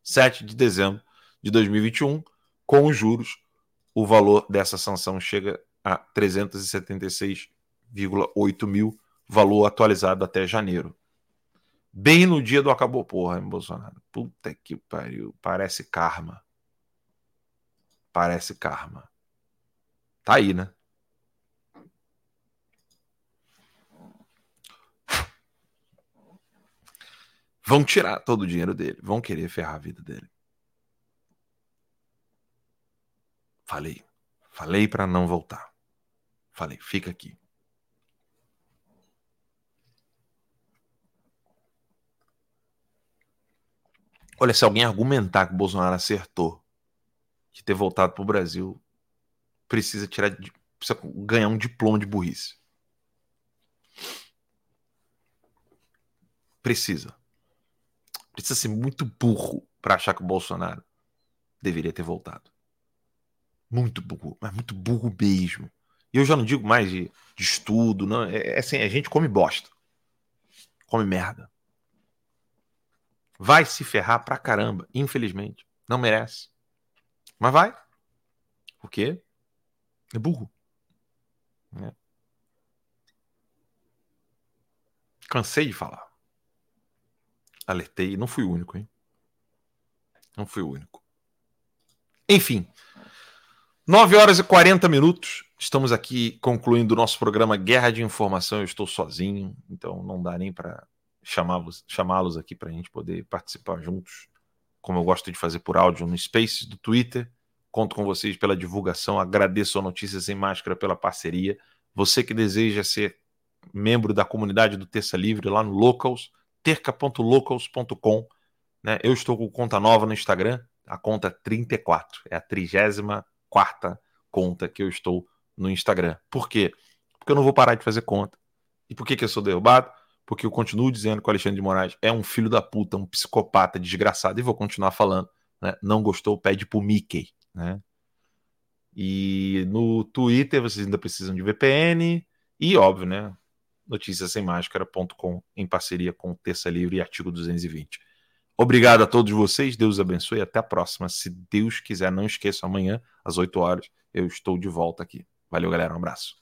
7 de dezembro de 2021, com os juros, o valor dessa sanção chega a 376,8 mil, valor atualizado até janeiro. Bem no dia do acabou, porra, hein, Bolsonaro? Puta que pariu. Parece karma. Parece karma. Tá aí, né? Vão tirar todo o dinheiro dele, vão querer ferrar a vida dele. Falei. Falei para não voltar. Falei, fica aqui. Olha, se alguém argumentar que o Bolsonaro acertou de ter voltado para o Brasil, precisa tirar, precisa ganhar um diploma de burrice. Precisa. Precisa ser muito burro para achar que o Bolsonaro deveria ter voltado. Muito burro, mas muito burro mesmo. E eu já não digo mais de, de estudo, não. É, é assim, a gente come bosta. Come merda. Vai se ferrar pra caramba, infelizmente. Não merece. Mas vai. Por quê? É burro. É. Cansei de falar. Alertei, não fui o único, hein? Não fui o único. Enfim, 9 horas e 40 minutos. Estamos aqui concluindo o nosso programa Guerra de Informação. Eu estou sozinho, então não dá nem para chamá-los chamá aqui para a gente poder participar juntos, como eu gosto de fazer por áudio no Space do Twitter Conto com vocês pela divulgação. Agradeço a Notícias Sem Máscara pela parceria. Você que deseja ser membro da comunidade do Terça Livre lá no Locals, terca.locals.com. Né? Eu estou com conta nova no Instagram, a conta 34. É a 34 conta que eu estou no Instagram. Por quê? Porque eu não vou parar de fazer conta. E por que, que eu sou derrubado? Porque eu continuo dizendo que o Alexandre de Moraes é um filho da puta, um psicopata desgraçado, e vou continuar falando. Né? Não gostou, pede pro Mickey né? E no Twitter vocês ainda precisam de VPN e, óbvio, né? noticiasemmáscara.com em parceria com Terça Livre e Artigo 220. Obrigado a todos vocês, Deus abençoe até a próxima. Se Deus quiser, não esqueça, amanhã, às 8 horas, eu estou de volta aqui. Valeu, galera, um abraço.